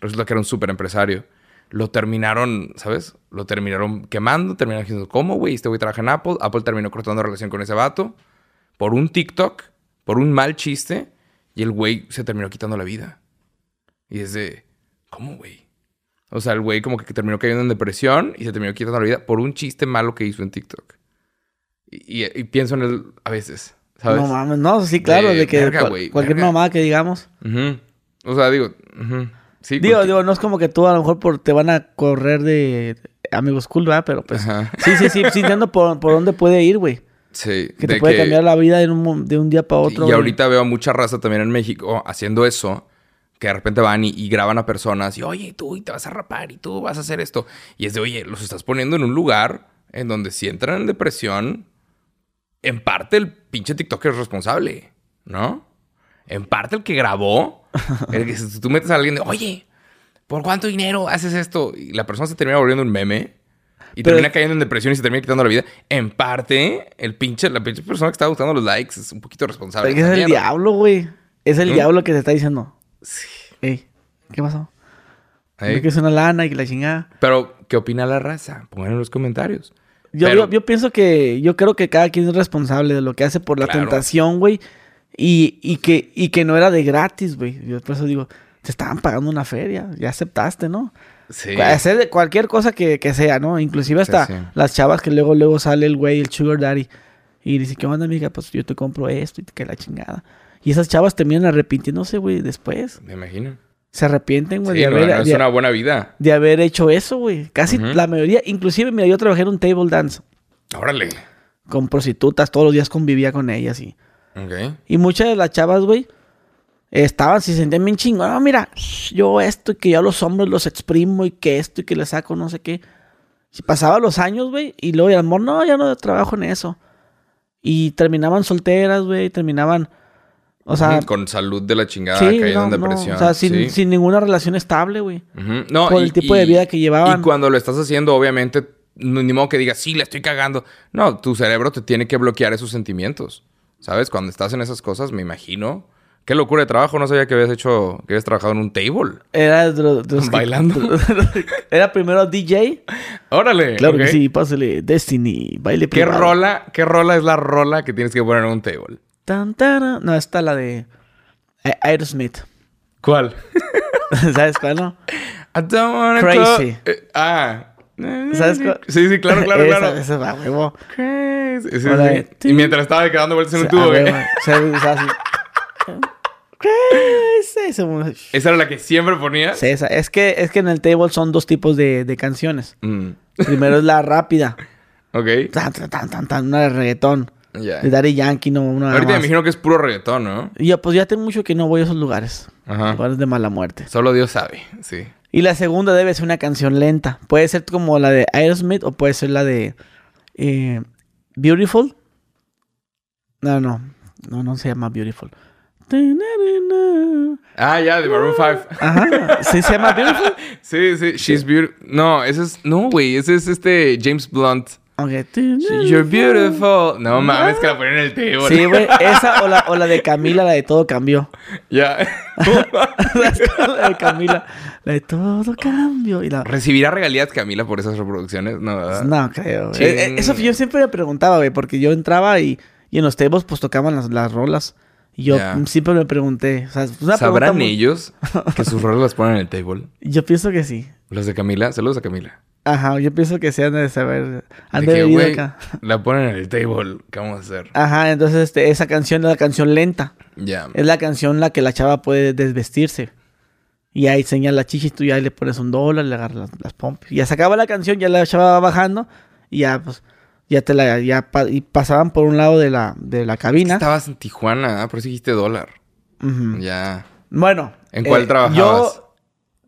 Resulta que era un súper empresario. Lo terminaron, ¿sabes? Lo terminaron quemando, terminaron diciendo, ¿cómo, güey? Este güey trabaja en Apple. Apple terminó cortando relación con ese vato por un TikTok, por un mal chiste, y el güey se terminó quitando la vida. Y es de, ¿cómo, güey? O sea, el güey como que terminó cayendo en depresión y se terminó quitando la vida por un chiste malo que hizo en TikTok. Y, y- y pienso en él a veces, ¿sabes? No mames, no, sí, claro, de, De que cual- cualquier verga. mamá que digamos. O sea, digo, sí. Digo, porque- digo, no es como que tú a lo mejor por, te van a correr de amigos cool, ¿verdad? Pero pues. Ajá. Sí, sí, sí, sí entiendo por, por dónde puede ir, güey. Sí. Que te de puede cambiar la vida de un, de un día para otro. Y ahorita veo a mucha raza también en México haciendo eso. Que de repente van y, y graban a personas y, oye, tú y te vas a rapar y tú vas a hacer esto. Y es de, oye, los estás poniendo en un lugar en donde si entran en depresión, en parte el pinche TikTok es responsable, ¿no? En parte el que grabó, el que si tú metes a alguien de, oye, ¿por cuánto dinero haces esto? Y la persona se termina volviendo un meme. Y Pero- termina cayendo en depresión y se termina quitando la vida. En parte, el pinche, la pinche persona que está buscando los likes es un poquito responsable. Pero es el diablo, güey. Es el ¿Mm? diablo que te está diciendo. Sí. Ey, ¿qué pasó? Ey. Que es una lana y que la chingada. Pero, ¿qué opina la raza? Pongan en los comentarios. Yo, Pero- yo, yo pienso que, yo creo que cada quien es responsable de lo que hace por la Claro. tentación, güey. Y, y, que, y que no era de gratis, güey. Yo por eso digo, te estaban pagando una feria, ya aceptaste, ¿no? Sí. Hacer de cualquier cosa que, que sea, ¿no? Inclusive hasta sí. las chavas que luego, luego sale el güey, el sugar daddy. Y dice, ¿qué onda, amiga? Pues yo te compro esto y que la chingada. Y esas chavas terminan arrepintiéndose, güey, después. Me imagino. Se arrepienten, güey, Sí, de, no, haber, no es de- una buena vida. de haber hecho eso, güey. Casi la mayoría. Inclusive, mira, yo trabajé en un table dance Órale. con prostitutas. Todos los días convivía con ellas y... Ok. Y muchas de las chavas, güey, estaban, se sentían bien chingón. No, mira, yo esto y que yo a los hombres los exprimo y que esto y que les saco no sé qué. Si pasaban los años, güey, y luego el amor, no, ya no trabajo en eso. Y terminaban solteras, güey, terminaban, o sea... Con salud de la chingada, sí, caído en no, depresión. o sea, sin, sí. sin ninguna relación estable, güey. Ujú. No, por y- el tipo de vida que llevaban. Y cuando lo estás haciendo, obviamente, ni modo que digas, sí, le estoy cagando. No, tu cerebro te tiene que bloquear esos sentimientos. ¿Sabes? Cuando estás en esas cosas, me imagino. Qué locura de trabajo. No sabía que habías hecho, que habías trabajado en un table. Era de los, de los que- Bailando. Era primero DJ. Órale. Claro que sí, pásale. Destiny, baile ¿Qué privado. rola, ¿Qué rola es la rola que tienes que poner en un table? Tan, tara. No, esta la de eh, Aerosmith. ¿Cuál? ¿Sabes cuál, no? I don't wanna Crazy. eh, ah. ¿Sabes cuál? Sí, sí, claro, claro, esa, claro. Esa va, huevo. Crazy. Sí, sí. de- Y mientras estaba quedando vueltas en un tubo, güey. Crazy. Esa- era la que siempre ponías. Sí, esa. Es que, es que en el table son dos tipos de, de canciones. Mm. Primero es la rápida. Ok. Tan, tan, tan, tan, tan, una de reggaetón. Ya. De Daddy Yankee, no, una Ahorita me más. imagino que es puro reggaetón, ¿no? Y yo, pues ya tengo mucho que no voy a esos lugares. Ajá. Lugares de mala muerte. Solo Dios sabe, sí. Y la segunda debe ser una canción lenta. Puede ser como la de Aerosmith o puede ser la de eh, Beautiful. No, no. No, no se llama Beautiful. Ah, ya, de Maroon 5. Ajá. ¿Sí se llama Beautiful? sí, sí, She's Beautiful. No, ese es. No, güey, ese es este James Blunt. You're beautiful. No mames, que la ponen en el table. Sí, güey. Esa o la, o la de Camila, la de Todo Cambió. Ya. la de Camila. La de Todo Cambió. Y la... ¿Recibirá regalías Camila por esas reproducciones? No, ¿verdad? No, creo. Eh, Eso yo siempre me preguntaba, güey, porque yo entraba y, y en los tables pues tocaban las, las rolas. Y yo siempre me pregunté. O sea, una ¿Sabrán muy- ellos que sus roles las ponen en el table? Yo pienso que sí. Los de Camila, saludos a Camila. Ajá, yo pienso que se han de saber. Han De de que, acá. la ponen en el table. ¿Qué vamos a hacer? Ajá, entonces este, esa canción es la canción lenta. Ya. Es la canción en la que la chava puede desvestirse. Y ahí enseña la chichi, tú ya le pones un dólar, le agarras las, las pompis. Y ya se acaba la canción, ya la chava va bajando. Y ya, pues, ya te la, ya pa- y pasaban por un lado de la, de la cabina. Estabas en Tijuana, ¿ah? por eso dijiste dólar. Ya. Bueno. ¿En cuál eh, trabajabas? Yo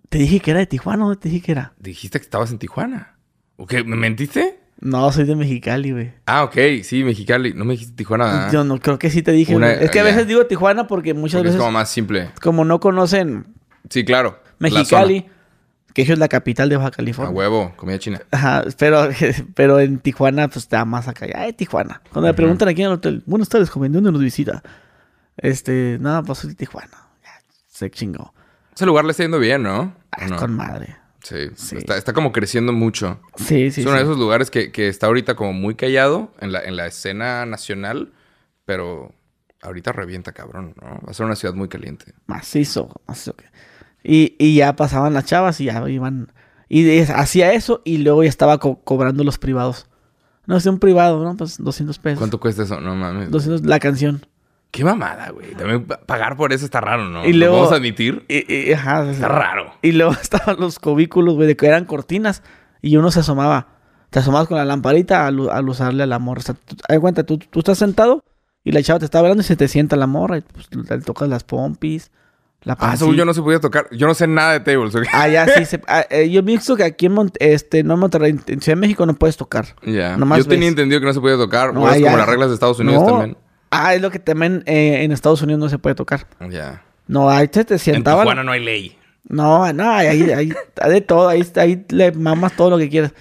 te dije que era de Tijuana, ¿o te dije que era? Dijiste que estabas en Tijuana. ¿O qué? ¿Me mentiste? No, soy de Mexicali, güey. Ah, ok. Sí, Mexicali. No me dijiste Tijuana. Yo no creo que sí te dije. Una- es que a ya. veces digo Tijuana porque muchas Porque es veces, como como... más simple. no conocen Sí, claro. La Mexicali, que eso es la capital de Baja zona. A California. huevo, comida china. Ajá, pero, pero en Tijuana, pues está más acá. Ay, Tijuana. Cuando me preguntan aquí en el hotel, buenas tardes, joven, ¿de dónde nos visita? Este, no, pues soy de Tijuana. Ya, se chingó. Ese lugar le está yendo bien, ¿no? Ah. Con madre. Sí. Sí. Está, está como creciendo mucho. Sí, sí, es uno de esos lugares que, que está ahorita como muy callado en la, en la escena nacional, pero ahorita revienta, cabrón, ¿no? Va a ser una ciudad muy caliente. Macizo, macizo. Y, y ya pasaban las chavas y ya iban. Y hacía eso y luego ya estaba co- cobrando los privados. No, es un privado, ¿no? Pues 200 pesos. ¿Cuánto cuesta eso? No mames. 200, la canción. Qué mamada, güey. También pa- pagar por eso está raro, ¿no? Y ¿Lo luego- vamos a admitir? Y, y- ajá, Está raro. Y luego estaban los cubículos, güey, de que eran cortinas. Y uno se asomaba. Te asomabas con la lamparita a, lu- a luzarle a la morra. O sea, tú, de cuenta, tú, tú estás sentado y la chava te está hablando y se te sienta la morra. Y pues, le tocas las pompis, la Ah, según yo no se podía tocar. Yo no sé nada de tables. ¿ok? Ah, ya sí. Se, ah, eh, yo pienso que aquí en, Mont- este, no en Monterrey, en Ciudad de México no puedes tocar. Ya. Yo tenía entendido que no se podía tocar. No, o es allá- como las reglas de Estados Unidos No. también. Ah, es lo que también eh, en Estados Unidos no se puede tocar. Ya. No, ahí te, te En sentaban. Tijuana no hay ley. No, no, ahí, ahí, de todo, ahí, ahí le mamas todo lo que quieras.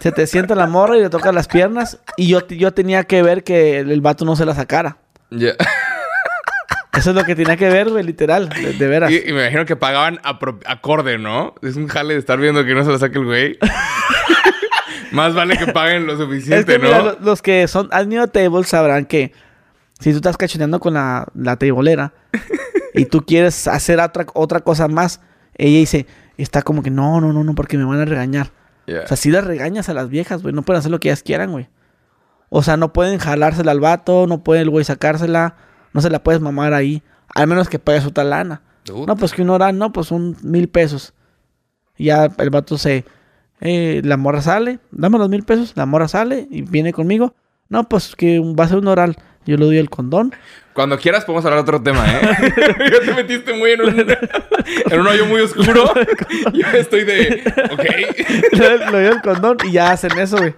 Se te sienta la morra y le tocas las piernas y yo, yo tenía que ver que el, vato no se la sacara. Ya. Eso es lo que tenía que ver, güey, literal, de, de veras. Y, y me imagino que pagaban acorde, ¿no? Es un jale de estar viendo que no se lo saque el güey. Más vale que paguen lo Es suficiente, mira, ¿no? lo- los que son han ido a tables sabrán que si tú estás cachoneando con la, la tablera y tú quieres hacer otra, otra cosa más, ella dice, está como que no, no, no, no, porque me van a regañar. O sea, si las regañas a las viejas, güey. No pueden hacer lo que ellas quieran, güey. O sea, no pueden jalársela al vato, no puede el güey sacársela, no se la puedes mamar ahí. Al menos que pagues otra lana. No, pues que uno da, no, pues un mil pesos. Ya el vato se. eh, la morra sale, dame los mil pesos, la morra sale y viene conmigo. No, pues que va a ser un oral. Yo le doy el condón. Cuando quieras podemos hablar de otro tema, ¿eh? ya te metiste muy en un, en un hoyo muy oscuro. Yo estoy de... Ok. le, le doy el condón y ya hacen eso, güey.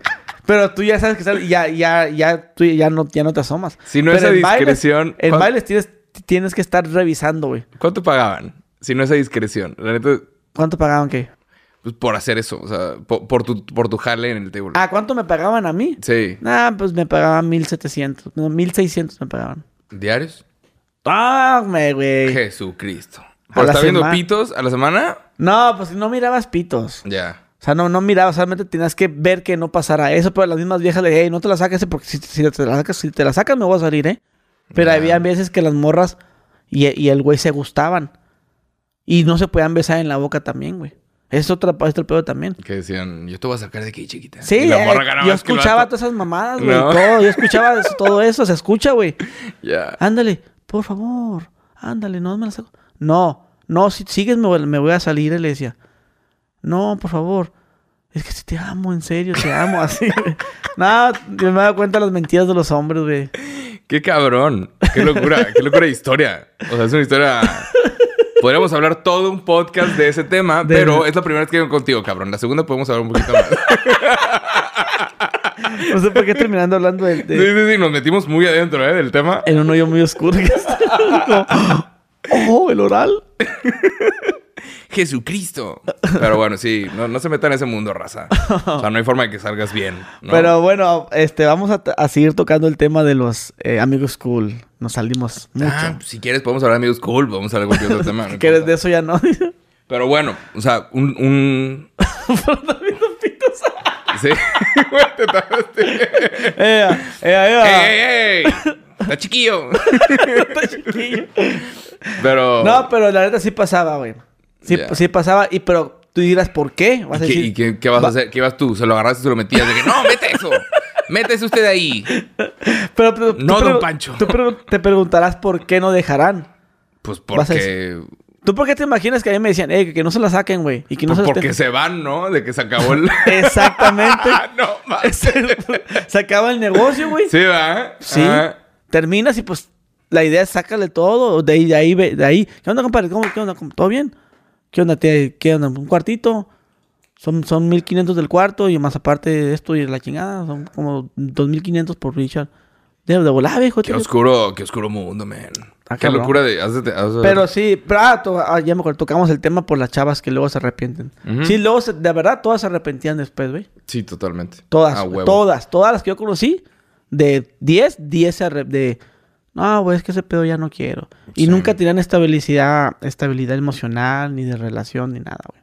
Pero tú ya sabes que sale- ya, ya, ya, tú ya no, ya no te asomas. Si no Pero esa en bailes- discreción, En ¿cuán- bailes tienes, tienes que estar revisando, güey. ¿Cuánto pagaban? Si no esa discreción. La neta, ¿Cuánto pagaban qué? Pues por hacer eso. O sea, por, por tu, por tu jale en el table. Ah, ¿cuánto me pagaban a mí? Sí. Ah, pues me pagaban 1700. No, 1600 me pagaban. ¿Diarios? Ah, me, güey. Jesucristo. A ¿Por estar viendo pitos a la semana? No, pues no mirabas pitos. Ya. O sea, no, no mirabas, solamente tenías que ver que no pasara eso, pero las mismas viejas le hey, no te la saques porque si, si te la sacas, si te la sacas me voy a salir, ¿eh? Pero había veces que las morras y, y el güey se gustaban. Y no se podían besar en la boca también, güey. Es otra es otro pedo también. Que decían, yo te voy a sacar de aquí, chiquita. Sí, Y la eh, morra yo escuchaba todas esas mamadas, güey. No. Todo, yo escuchaba todo eso, se escucha, güey. Ya. Ándale, por favor, ándale, no me la saco. No, no, si sigues me, voy- me voy a salir, él le decía. No, por favor. Es que si te amo, en serio, te amo, así, güey. No, yo me he dado cuenta de las mentiras de los hombres, güey. Qué cabrón. Qué locura. qué locura de historia. O sea, es una historia... Podríamos hablar todo un podcast de ese tema, De- pero es la primera vez que vengo contigo, cabrón. La segunda podemos hablar un poquito más. No sé por qué terminando hablando de, Sí, de- sí, sí. Nos metimos muy adentro, ¿eh? Del tema. en un hoyo muy oscuro. que está. oh, el oral. Jesucristo. Pero bueno, sí. No, no se metan en ese mundo, raza. O sea, no hay forma de que salgas bien. ¿no? Pero bueno, este, vamos a, a seguir tocando el tema de los eh, amigos cool. Nos salimos mucho. Ah, si quieres podemos hablar de amigos cool. Podemos hablar de cualquier otro tema. no que eres importa. de eso ya no. Pero bueno, o sea, un... un... Sí. Güey, te tardaste. ¡Ea! ¡Ea, ea! ¡Ey, ey, ey! Está chiquillo. Está chiquillo. Pero... No, pero la neta sí pasaba, güey. Sí, pasaba, y pero tú dirás, ¿por qué? Vas ¿Y qué, decir, y qué- qué vas a hacer? ¿Qué ibas tú? ¿Se lo agarraste y se lo metías? De que, no, mete eso. Métese usted ahí. pero, pero No, don Pancho. Tú te preguntarás por qué no dejarán. Pues Vas porque... ¿Tú por qué te imaginas que a mí me decían, eh, que no se la saquen, güey? Y que no pues se porque se van, ¿no? De que se acabó el... Exactamente. no, mames. se acaba el negocio, güey. Sí, ¿va? Sí. Ajá. Terminas y pues la idea es sácale todo. De ahí, de ahí, de ahí. ¿Qué onda, compadre? ¿Cómo, ¿Qué onda? ¿Cómo- ¿Todo bien? ¿Qué onda? ¿Qué, qué onda? ¿Un cuartito? Son, son 1500 del cuarto y más aparte de esto y la chingada. Son como 2500 por Richard. De, de volar, viejo. Qué oscuro, qué oscuro mundo, man. Ah, qué cabrón. locura de... haz de- haz de- Pero sí, pero, ah, to- ah, ya me acuerdo, tocamos el tema por las chavas que luego se arrepienten. Ujú. Sí, luego, se- de verdad, todas se arrepentían después, güey. Sí, totalmente. Todas, A güey, huevo. todas, todas las que yo conocí, de 10, 10 se arre- de, no, güey, es que ese pedo ya no quiero. Y nunca tenían estabilidad, estabilidad emocional, ni de relación, ni nada, güey.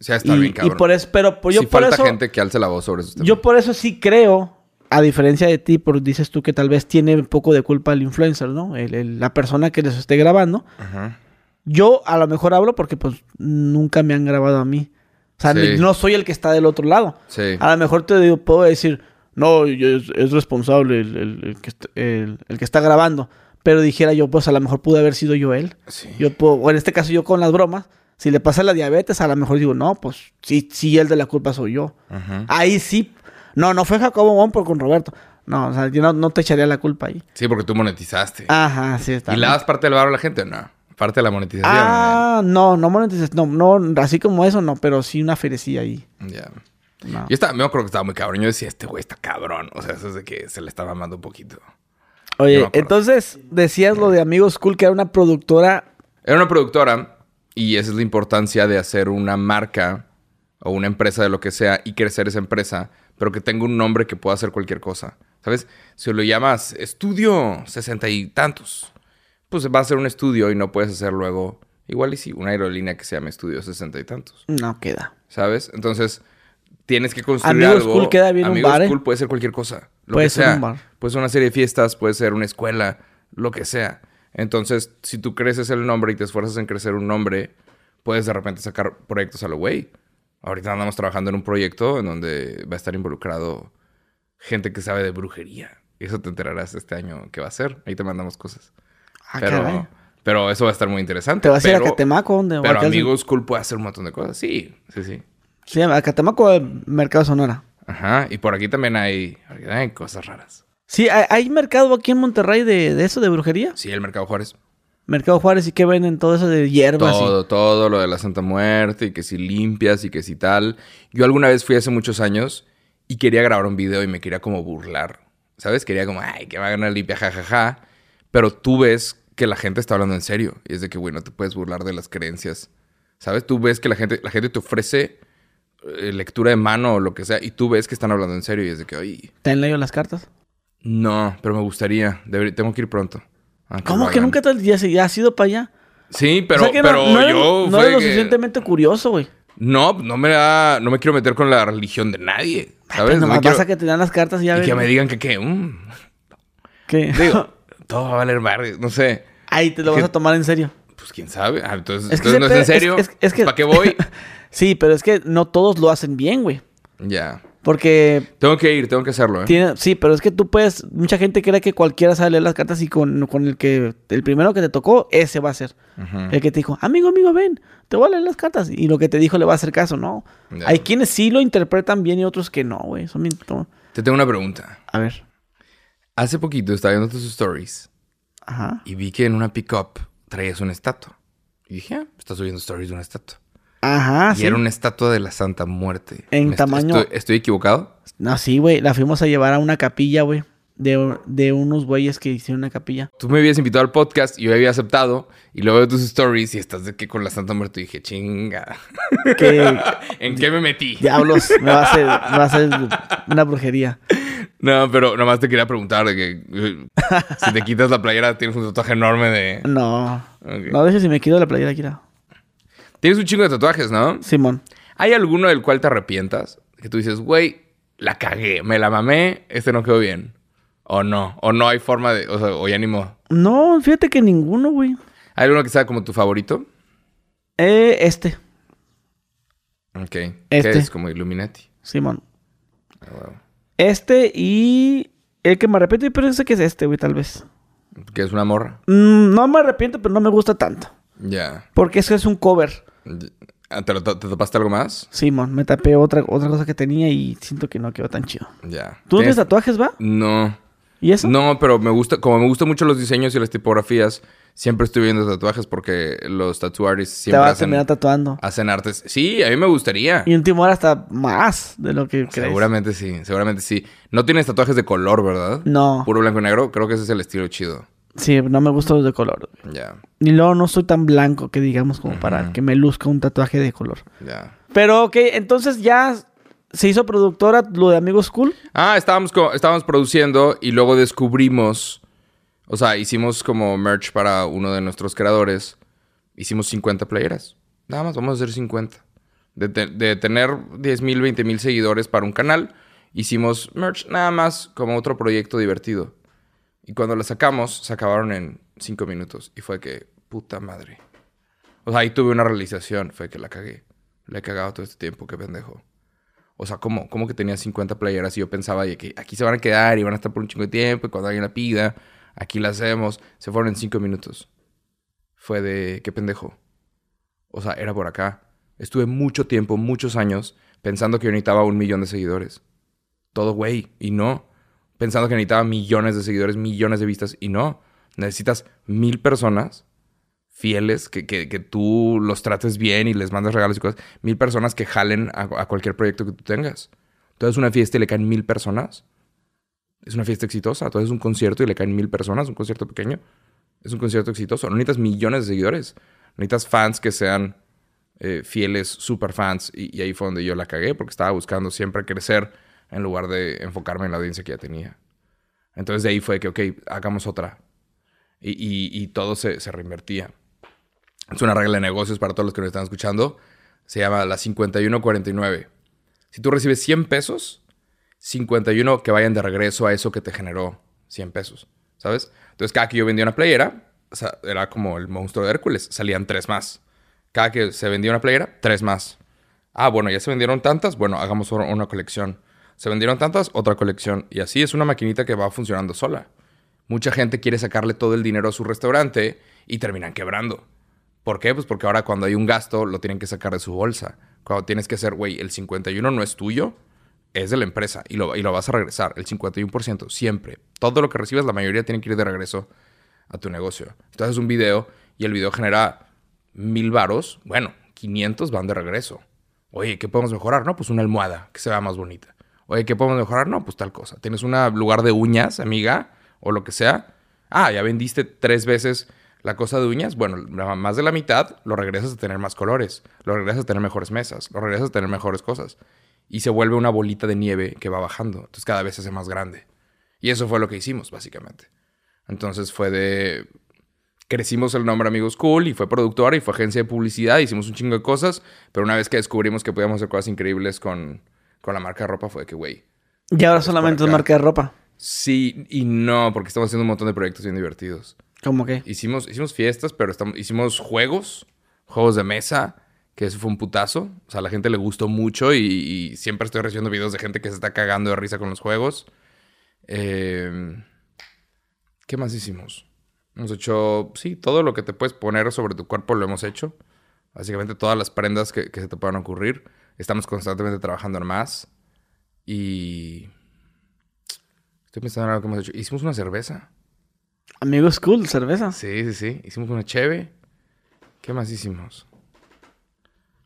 O sea, está Y, bien, y cabrón. por eso, pero yo sí por falta eso, gente que alce la voz sobre temas. yo por eso sí creo, a diferencia de ti, porque dices tú que tal vez tiene un poco de culpa el influencer, ¿no? El- el- la persona que les esté grabando. Ajá. Yo a lo mejor hablo porque pues nunca me han grabado a mí. O sea, Sí. no soy el que está del otro lado. Sí. A lo mejor te digo, puedo decir, no, yo- es, es responsable el, el- el que el- está grabando. Pero dijera yo, pues a lo mejor pude haber sido yo él. Sí. Yo puedo, o en este caso yo con las bromas, si le pasa la diabetes, a lo mejor digo, no, pues sí, sí, el de la culpa soy yo. Ahí sí. No, no fue Jacobo Wong por con Roberto. No, o sea, yo no, no te echaría la culpa ahí. Sí, porque tú monetizaste. Ajá, sí está. ¿Y le das parte del barro a la gente? No. Parte de la monetización. Ah, no, no monetizas, no, no, así como eso no, pero sí una ferecilla ahí. Ya. No. Yo estaba, me acuerdo que estaba muy cabrón. Yo decía, este güey está cabrón. O sea, eso es de que se le estaba mamando un poquito. Oye, entonces decías lo de Amigos Cool, que era una productora. Era una productora y esa es la importancia de hacer una marca o una empresa de lo que sea y crecer esa empresa, pero que tenga un nombre que pueda hacer cualquier cosa. ¿Sabes? Si lo llamas estudio sesenta y tantos, pues va a ser un estudio y no puedes hacer luego, igual y sí, una aerolínea que se llame estudio sesenta y tantos. No queda. ¿Sabes? Entonces, tienes que construir Amigos algo. Cool queda bien un Amigos bar, ¿eh? Cool puede ser cualquier cosa. Lo Puede que ser sea. un bar. Puede ser una serie de fiestas, puede ser una escuela, lo que sea. Entonces, si tú creces el nombre y te esfuerzas en crecer un nombre, puedes de repente sacar proyectos a lo güey. Ahorita andamos trabajando en un proyecto en donde va a estar involucrado gente que sabe de brujería. Y eso te enterarás este año qué va a ser. Ahí te mandamos cosas. Ah, caray. pero, pero eso va a estar muy interesante. ¿Te vas a ir a Pero- Catemaco? ¿Dónde? ¿O Pero? Amigos Cool puede hacer un montón de cosas. Sí, sí, sí. Sí, a Catemaco o Mercado Sonora. Ajá, y por aquí también hay, hay cosas raras. Sí, ¿hay, hay mercado aquí en Monterrey de, de eso, de brujería? Sí, el Mercado Juárez. Mercado Juárez y que venden todo eso de hierbas. y- Todo, todo lo de la Santa Muerte y que si limpias y que si tal. Yo alguna vez fui hace muchos años y quería grabar un video y me quería como burlar. ¿Sabes? Quería como, ay, que va a ganar limpia, jajaja. Pero tú ves que la gente está hablando en serio. Y es de que, güey, no te puedes burlar de las creencias. ¿Sabes? Tú ves que la gente, la gente te ofrece lectura de mano o lo que sea y tú ves que están hablando en serio y es de que, oye, ¿Te han leído las cartas? no, pero me gustaría. Debería- tengo que ir pronto. a ¿Cómo que nunca te ya, ya has ido para allá? Sí, pero, O sea que no- pero no, eres- yo no eres lo que- suficientemente curioso, güey. No, no me da, no me quiero meter con la religión de nadie, ¿sabes? Pues No me nomás quiero- pasa que te dan las cartas y ya y que me digan que qué, mm, que- digo, todo va a valer madre, no sé. Ahí te lo vas a tomar en serio. Pues quién sabe. Ah, entonces, Es que entonces no es en serio. es- es- es que- ¿Para qué voy? Sí, pero es que no todos lo hacen bien, güey. ya. Porque Tengo que ir, tengo que hacerlo, ¿eh? tiene, sí, pero es que tú puedes, mucha gente cree que cualquiera sabe leer las cartas y con, con el que, el primero que te tocó, ese va a ser. El que te dijo, amigo, amigo, ven, te voy a leer las cartas. Y lo que te dijo le va a hacer caso, ¿no? Hay quienes sí lo interpretan bien y otros que no, güey. Son bien Te tengo una pregunta. A ver. Hace poquito estaba viendo tus stories Ajá. y vi que en una pickup traías una estatua. Y dije, ah, estás subiendo stories de una estatua. Ajá, y sí. era una estatua de la Santa Muerte. En tamaño- Estoy, estoy equivocado? No, sí, güey. La fuimos a llevar a una capilla, güey. De, de unos güeyes que hicieron una capilla. Tú me habías invitado al podcast y yo había aceptado. Y luego veo tus stories y estás de que con la Santa Muerte. Y dije, chinga. ¿En qué me metí? diablos, me va a hacer, me va a hacer una brujería. No, pero nomás te quería preguntar de que si te quitas la playera tienes un tatuaje enorme de... No. No, dejes si me quito la playera, Kira. Tienes un chingo de tatuajes, ¿no? Simón. ¿Hay alguno del cual te arrepientas? Que tú dices, güey, la cagué, me la mamé, este no quedó bien. O no, o no hay forma de... O sea, o ya ni modo. No, fíjate que ninguno, güey. ¿Hay alguno que sea como tu favorito? Eh, este, Ok. ¿Qué Este. es? Como Illuminati. Simón. Ah, huevo. Este y el que me arrepiento, pero ese que es este, güey, tal vez. Que es una morra. Mm, no me arrepiento, pero no me gusta tanto. Ya. Porque eso es un cover. Ah, ¿Te, lo- te tapaste algo más? Simón, me tapé otra, otra cosa que tenía y siento que no quedó tan chido. Ya. ¿Tú no tienes ¿Tienes- tatuajes, va? No. ¿Y eso? No, pero me gusta, como me gustan mucho los diseños y las tipografías, siempre estoy viendo tatuajes porque los tattoo artists Te siempre vas a hacen, terminar tatuando. hacen artes. Sí, a mí me gustaría. Y un timor hasta más de lo que crees. Seguramente sí, seguramente sí. No tienes tatuajes de color, ¿verdad? No. Puro blanco y negro. Creo que ese es el estilo chido. Sí, no me gustan los de color. Ya, Y luego no soy tan blanco que digamos como para que me luzca un tatuaje de color. ya. Pero ok, entonces ya se hizo productora lo de Amigos Cool. Ah, estábamos, co- estábamos produciendo y luego descubrimos, o sea, hicimos como merch para uno de nuestros creadores. Hicimos 50 playeras. Nada más, vamos a hacer 50. De, te- de tener 10 mil, 20 mil seguidores para un canal, hicimos merch nada más como otro proyecto divertido. Y cuando la sacamos, se acabaron en 5 minutos. Y fue que, puta madre. O sea, ahí tuve una realización. Fue que la cagué. La he cagado todo este tiempo, qué pendejo. O sea, ¿cómo? ¿Cómo que tenía 50 playeras y yo pensaba de que aquí se van a quedar y van a estar por un chingo de tiempo y cuando alguien la pida, aquí la hacemos. Se fueron en 5 minutos. Fue de, qué pendejo. O sea, era por acá. Estuve mucho tiempo, muchos años, pensando que yo necesitaba un millón de seguidores. Todo güey. Y no. Pensando que necesitaba millones de seguidores, millones de vistas. Y no. Necesitas mil personas fieles, que, que, que tú los trates bien y les mandes regalos y cosas. Mil personas que jalen a, a cualquier proyecto que tú tengas. Entonces una fiesta y le caen mil personas. Es una fiesta exitosa. Entonces un concierto y le caen mil personas, un concierto pequeño. Es un concierto exitoso. No necesitas millones de seguidores. Necesitas fans que sean eh, fieles, super fans. Y, y ahí fue donde yo la cagué porque estaba buscando siempre crecer en lugar de enfocarme en la audiencia que ya tenía. Entonces de ahí fue que, ok, hagamos otra. Y, y- y todo se, se reinvertía. Es una regla de negocios para todos los que nos están escuchando. Se llama la 5149. Si tú recibes 100 pesos, 51 que vayan de regreso a eso que te generó 100 pesos. ¿Sabes? Entonces, cada que yo vendía una playera, era como el monstruo de Hércules. Salían tres más. Cada que se vendía una playera, tres más. Ah, bueno, ya se vendieron tantas. Bueno, hagamos una- una colección. Se vendieron tantas, otra colección. Y así es una maquinita que va funcionando sola. Mucha gente quiere sacarle todo el dinero a su restaurante y terminan quebrando. ¿Por qué? Pues porque ahora cuando hay un gasto lo tienen que sacar de su bolsa. Cuando tienes que hacer, güey, el 51 no es tuyo, es de la empresa y lo, y lo vas a regresar, el 51%, siempre. Todo lo que recibes, la mayoría tiene que ir de regreso a tu negocio. Entonces un video y el video genera mil varos, bueno, 500 van de regreso. Oye, ¿qué podemos mejorar? No, pues una almohada que se vea más bonita. Oye, ¿qué podemos mejorar? No, pues tal cosa. Tienes un lugar de uñas, amiga, o lo que sea. Ah, ya vendiste tres veces la cosa de uñas. Bueno, más de la mitad lo regresas a tener más colores. Lo regresas a tener mejores mesas. Lo regresas a tener mejores cosas. Y se vuelve una bolita de nieve que va bajando. Entonces cada vez se hace más grande. Y eso fue lo que hicimos, básicamente. Entonces fue de crecimos el nombre Amigos Cool y fue productora y fue agencia de publicidad, hicimos un chingo de cosas, pero una vez que descubrimos que podíamos hacer cosas increíbles con, con la marca de ropa fue que, güey. Y ahora solamente es marca de ropa. Sí y no, porque estamos haciendo un montón de proyectos bien divertidos. ¿Cómo qué? Hicimos, hicimos fiestas, pero estamos, hicimos juegos, juegos de mesa, que eso fue un putazo. O sea, a la gente le gustó mucho y, siempre estoy recibiendo videos de gente que se está cagando de risa con los juegos. Eh, ¿Qué más hicimos? Hemos hecho, sí, todo lo que te puedes poner sobre tu cuerpo lo hemos hecho. Básicamente todas las prendas que, se te puedan ocurrir. Estamos constantemente trabajando en más. Y... Estoy pensando en algo que hemos hecho. Hicimos una cerveza. Amigos cool, cerveza. Sí, sí, sí. Hicimos una cheve. ¿Qué más hicimos?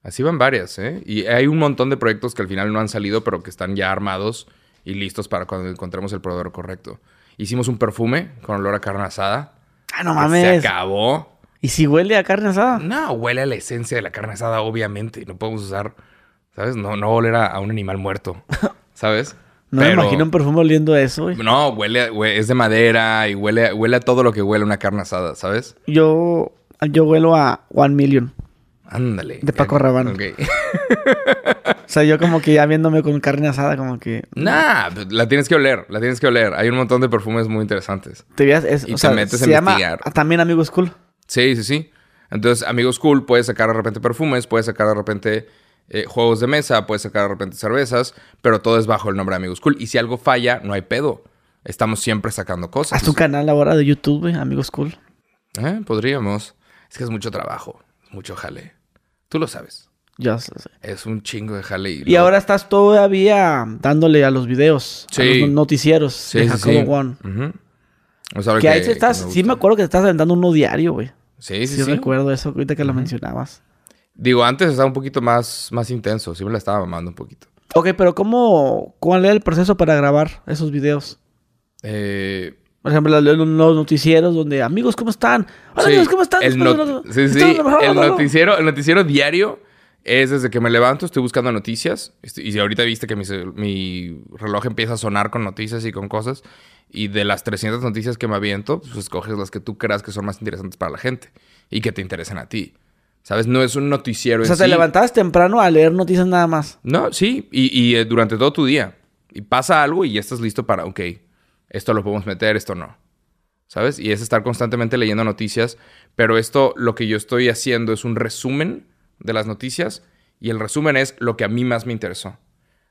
Así van varias, ¿eh? Y hay un montón de proyectos que al final no han salido, pero que están ya armados y listos para cuando encontremos el proveedor correcto. Hicimos un perfume con olor a carne asada. Ah, no mames. Se acabó. ¿Y si huele a carne asada? No, huele a la esencia de la carne asada, obviamente. No podemos usar, ¿sabes? No, no oler a, un animal muerto, ¿sabes? no me imagino un perfume oliendo a eso, güey. No, huele, es de madera y huele, huele a todo lo que huele una carne asada, ¿sabes? Yo, yo huelo a One Million. Ándale. De Paco Rabanne. Ok. o sea, yo como que ya viéndome con carne asada, como que... Nah, pues, la tienes que oler, la tienes que oler. Hay un montón de perfumes muy interesantes. Te veas, es, y te metes se llama también Amigos Cool. Sí, sí, sí. Entonces, Amigos Cool, puedes sacar de repente perfumes, puedes sacar de repente eh, juegos de mesa, puedes sacar de repente cervezas, pero todo es bajo el nombre de Amigos Cool. Y si algo falla, no hay pedo. Estamos siempre sacando cosas. Haz tu canal ahora de YouTube, Amigos Cool. Eh, podríamos. Es que es mucho trabajo, mucho jale. Tú lo sabes. Ya sé. Es un chingo de jale. Y, ahora estás todavía dándole a los videos, a los noticieros sí, de Jacobo One. que, ahí estás, sí me acuerdo que te estás aventando uno diario, güey. Sí, sí, sí. recuerdo eso ahorita que lo mencionabas. Digo, antes estaba un poquito más, más intenso. Sí me la estaba mamando un poquito. Ok, pero ¿cómo, ¿cuál era el proceso para grabar esos videos? Eh, por ejemplo, los, noticieros donde, amigos, ¿cómo están? Hola, amigos, ¿cómo están? El, sí, sí, el, noticiero, el noticiero diario es desde que me levanto, estoy buscando noticias. Y ahorita viste que mi, reloj empieza a sonar con noticias y con cosas. Y de las 300 noticias que me aviento, pues escoges las que tú creas que son más interesantes para la gente y que te interesen a ti. ¿Sabes? No es un noticiero. O sea, te levantabas temprano a leer noticias nada más. No, sí. Y, y eh, durante todo tu día. Y pasa algo y ya estás listo para, ok, esto lo podemos meter, esto no. ¿Sabes? Y es estar constantemente leyendo noticias, pero esto lo que yo estoy haciendo es un resumen de las noticias y el resumen es lo que a mí más me interesó.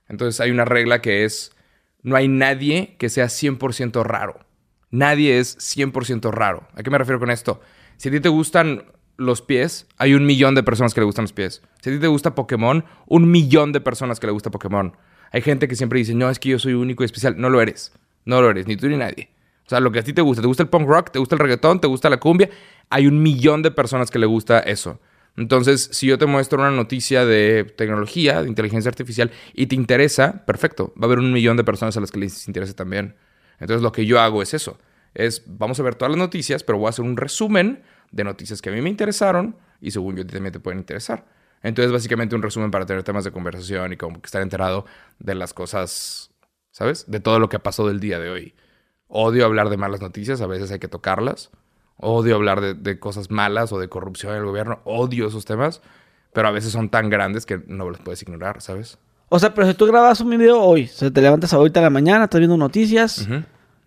Entonces hay una regla que es, no hay nadie que sea 100% raro. Nadie es 100% raro. ¿A qué me refiero con esto? Si a ti te gustan los pies, hay un millón de personas que le gustan los pies. Si a ti te gusta Pokémon, un millón de personas que le gusta Pokémon. Hay gente que siempre dice, no, es que yo soy único y especial. No lo eres. No lo eres, ni tú ni nadie. O sea, lo que a ti te gusta, te gusta el punk rock, te gusta el reggaetón, te gusta la cumbia, hay un millón de personas que le gusta eso. Entonces, si yo te muestro una noticia de tecnología, de inteligencia artificial, y te interesa, perfecto, va a haber un millón de personas a las que les interese también. Entonces, lo que yo hago es eso. Es, vamos a ver todas las noticias, pero voy a hacer un resumen de noticias que a mí me interesaron y según yo también te pueden interesar. Entonces, básicamente un resumen para tener temas de conversación y como que estar enterado de las cosas ¿sabes? De todo lo que pasó del día de hoy. Odio hablar de malas noticias, a veces hay que tocarlas. Odio hablar de, cosas malas o de corrupción del gobierno. Odio esos temas, pero a veces son tan grandes que no los puedes ignorar, ¿sabes? O sea, pero si tú grabas un video hoy, se te levantas ahorita en la mañana, estás viendo noticias,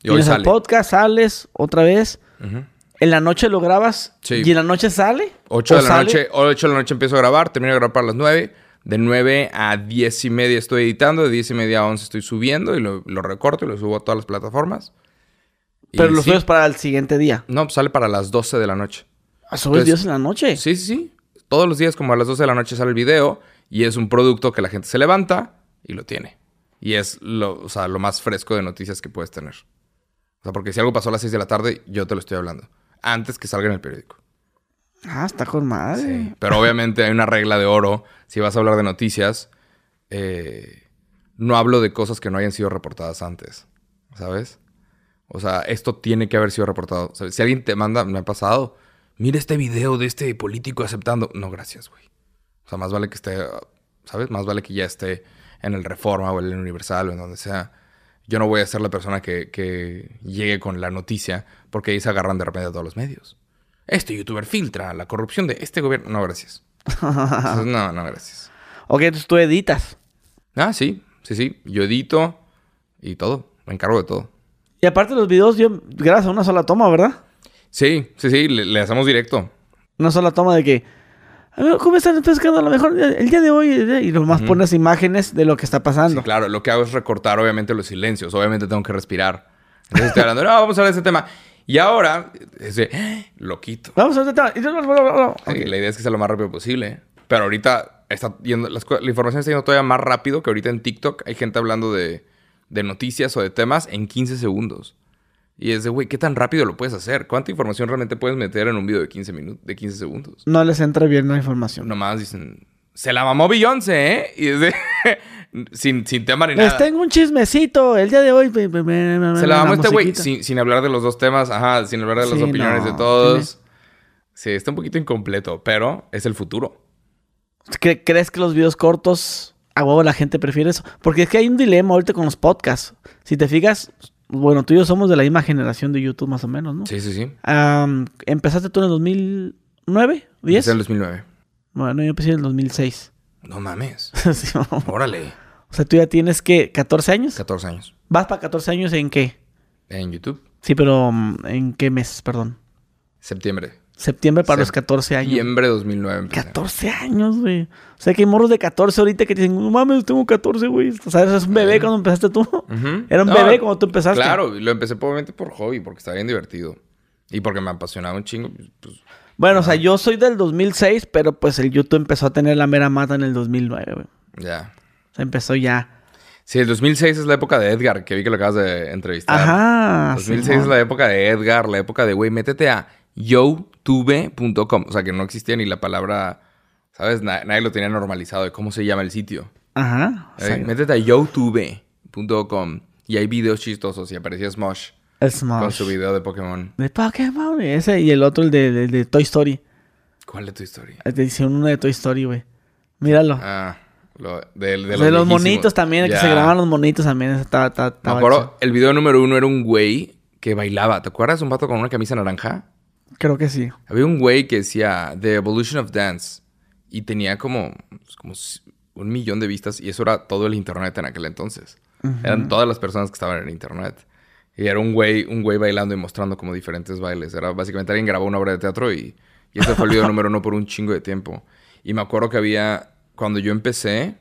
y hoy el podcast, sales otra vez, en la noche lo grabas y en la noche sale. 8 de la noche, 8 de la noche empiezo a grabar, termino de grabar para las 9 de 9 a 10 y media estoy editando, de 10 y media a 11 estoy subiendo y lo, recorto y lo subo a todas las plataformas. Pero lo subes para el siguiente día. No, pues sale para las 12 de la noche. ¿A subes días en la noche? Sí, sí, sí. Todos los días como a las 12 de la noche sale el video y es un producto que la gente se levanta y lo tiene. Y es lo, o sea, lo más fresco de noticias que puedes tener. O sea, porque si algo pasó a las 6 de la tarde, yo te lo estoy hablando. Antes que salga en el periódico. Ah, está con madre. Sí. Pero obviamente hay una regla de oro. Si vas a hablar de noticias, eh, no hablo de cosas que no hayan sido reportadas antes. ¿Sabes? O sea, esto tiene que haber sido reportado. Si alguien te manda, me ha pasado, mira este video de este político aceptando. No, gracias, güey. O sea, más vale que esté, ¿sabes? Más vale que ya esté en el Reforma o en el Universal o en donde sea. Yo no voy a ser la persona que, que llegue con la noticia porque ahí se agarran de repente a todos los medios. Este youtuber filtra la corrupción de este gobierno. No, gracias. Entonces, no, no, gracias. Ok, entonces tú editas. Ah, sí, sí, sí. Yo edito y todo. Me encargo de todo. Y aparte los videos, yo grabas a una sola toma, ¿verdad? Sí, sí, sí. Le, le hacemos directo. Una sola toma de que. "A ver, ¿Cómo están pescando? A lo mejor el día de hoy. eh", Y nomás pones imágenes de lo que está pasando. Sí, claro. Lo que hago es recortar, obviamente, los silencios. Obviamente tengo que respirar. Entonces estoy hablando, no, vamos a hablar de ese tema. Y ahora, ese, ¡ah! lo quito. Vamos. La idea es que sea lo más rápido posible. Pero ahorita está yendo, co- la información está yendo todavía más rápido que ahorita en TikTok. Hay gente hablando de, de noticias o de temas en 15 segundos. Y es de, güey, ¿qué tan rápido lo puedes hacer? ¿Cuánta información realmente puedes meter en un video de 15, minutos, de 15 segundos? No les entra bien la información. Nomás dicen, se la mamó Beyoncé, ¿eh? Y de, sin, sin tema ni Les nada. tengo un chismecito. El día de hoy. me- me- me- Se la mamó este güey sin, sin hablar de los dos temas, ajá, sin hablar de las Sí, opiniones no, de todos. Sí, está un poquito incompleto, pero es el futuro. ¿Cre- ¿Crees que los videos cortos a huevo la gente prefiere eso? Porque es que hay un dilema ahorita con los podcasts. Si te fijas, bueno, tú y yo somos de la misma generación de YouTube más o menos, ¿no? Sí, sí, sí. Am, ¿Empezaste tú en el 2009? ¿10? Es en el 2009. Bueno, yo empecé en el 2006. No mames. Sí. Órale. o sea, tú ya tienes, que ¿14 años? 14 años. ¿Vas para 14 años en qué? En YouTube. Sí, pero mm, ¿en qué mes? Perdón. Septiembre. Septiembre para los 14 años. Septiembre de 2009 empecé. 14 años, güey. O sea, que hay morros de 14 ahorita que te dicen, no mames, tengo 14, güey. O sea, eres un bebé cuando empezaste tú. Ujú. Era un No, bebé cuando tú empezaste. Claro, y lo empecé obviamente por hobby, porque estaba bien divertido. Y porque me apasionaba un chingo. Pues, Bueno, o sea, yo soy del 2006, pero pues el YouTube empezó a tener la mera mata en el 2009, güey. O ya. sea, empezó ya. Sí, el 2006 es la época de Edgar, que vi que lo acabas de entrevistar. Ajá. 2006 Simón. es la época de Edgar, la época de, güey, métete a youtube.com. O sea, que no existía ni la palabra, ¿sabes? Na- nadie lo tenía normalizado de cómo se llama el sitio. Ajá. Eh, métete a youtube.com y hay videos chistosos y aparecía Smosh Smash. con su video de Pokémon. De Pokémon, ese y el otro, el de, de- de Toy Story. ¿Cuál es tu historia? Te hicieron uno de Toy Story, güey. Míralo. Ah, lo, de, de de los, viejísimos. monitos también, el que se grababan los monitos también. ese Estaba, estaba, Me acuerdo, el video número uno era un güey que bailaba. ¿Te acuerdas? Un vato con una camisa naranja. Creo que sí. Había un güey que decía The Evolution of Dance y tenía como, pues, como un millón de vistas y eso era todo el internet en aquel entonces. Eran todas las personas que estaban en el internet. Y era un güey, un güey bailando y mostrando como diferentes bailes. Era básicamente alguien grabó una obra de teatro y, y ese fue el video número uno por un chingo de tiempo. Y me acuerdo que había, cuando yo empecé,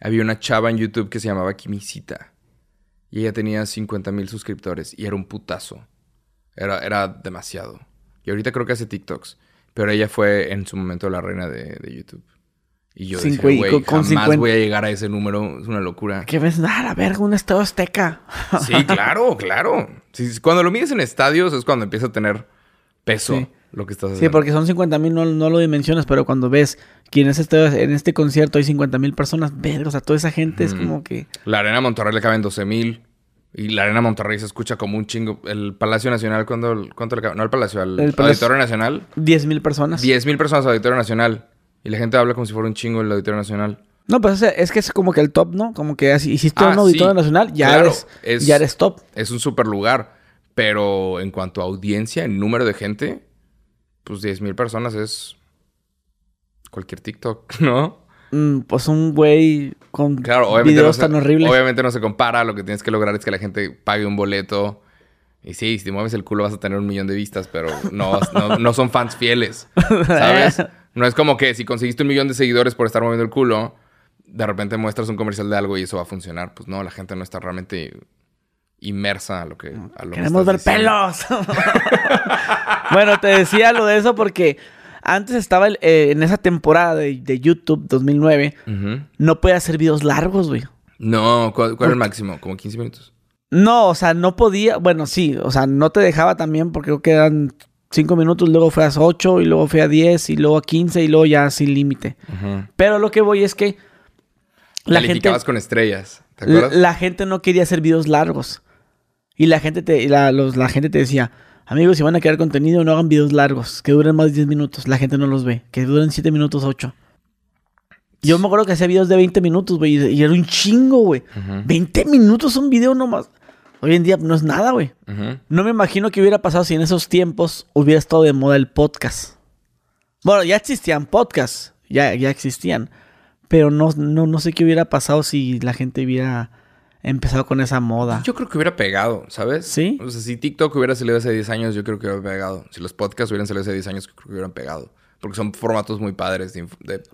había una chava en YouTube que se llamaba Kimisita. Y ella tenía 50 mil suscriptores y era un putazo. Era, era demasiado. Y ahorita creo que hace TikToks. Pero ella fue en su momento la reina de, de YouTube. Y yo Cincu- decía, güey, jamás 50 voy a llegar a ese número. Es una locura. ¿Qué ves? Ah, la verga, un estado azteca. Sí, claro, claro. Sí, sí, cuando lo mides en estadios es cuando empieza a tener peso Sí. lo que estás Sí, haciendo. porque son 50 mil, no, no lo dimensionas, pero cuando ves que en este, en este concierto hay 50 mil personas, verga, o sea, toda esa gente es como que... La Arena Monterrey le caben 12 mil. Y la Arena Monterrey se escucha como un chingo. El Palacio Nacional, ¿cuándo, ¿cuánto le cabe? No, el Palacio, al El Palacio- Auditorio Nacional. 10 mil personas. 10 mil personas al Auditorio Nacional. Y la gente habla como si fuera un chingo el Auditorio Nacional. No, pues es, que es como que el top, ¿no? Como que así, hiciste Ah, un auditorio sí. nacional, ya, Claro, eres, es- ya eres top. Es un super lugar. Pero en cuanto a audiencia, en número de gente, pues 10 mil personas es cualquier TikTok, ¿no? Mm, pues un güey con Claro, obviamente no, videos se, tan horribles. obviamente no se compara. Lo que tienes que lograr es que la gente pague un boleto. Y sí, si te mueves el culo vas a tener un millón de vistas, pero no, no, no son fans fieles. ¿Sabes? No es como que si conseguiste un millón de seguidores por estar moviendo el culo, de repente muestras un comercial de algo y eso va a funcionar. Pues no, la gente no está realmente inmersa a lo que. A lo que Queremos ver estás diciendo. pelos. bueno, te decía lo de eso porque antes estaba el- eh, en esa temporada de, de YouTube 2009, Ujú. no podía hacer videos largos, güey. No, ¿cuál, cuál es el máximo? ¿Como 15 minutos? No, o sea, no podía. Bueno, sí, o sea, no te dejaba también porque creo que eran 5 minutos, luego fue a 8 y luego fue a 10 y luego a 15 y luego ya sin límite. Ujú. Pero lo que voy es que la gente, con estrellas. ¿Te la, acuerdas? la gente no quería hacer videos largos. Y la gente te, la, los- la gente te decía, amigos, si van a crear contenido, no hagan videos largos, que duren más de 10 minutos. La gente no los ve, que duren 7 minutos, 8. Yo me acuerdo que hacía videos de 20 minutos, güey, y era un chingo, güey. Ujú. 20 minutos un video nomás. Hoy en día no es nada, güey. No me imagino que hubiera pasado si en esos tiempos hubiera estado de moda el podcast. Bueno, ya existían podcasts, ya, ya existían. Pero no, no, no sé qué hubiera pasado si la gente hubiera empezado con esa moda. Yo creo que hubiera pegado, ¿sabes? ¿Sí? O sea, si TikTok hubiera salido hace 10 años, yo creo que hubiera pegado. Si los podcasts hubieran salido hace 10 años, creo que hubieran pegado. Porque son formatos muy padres de...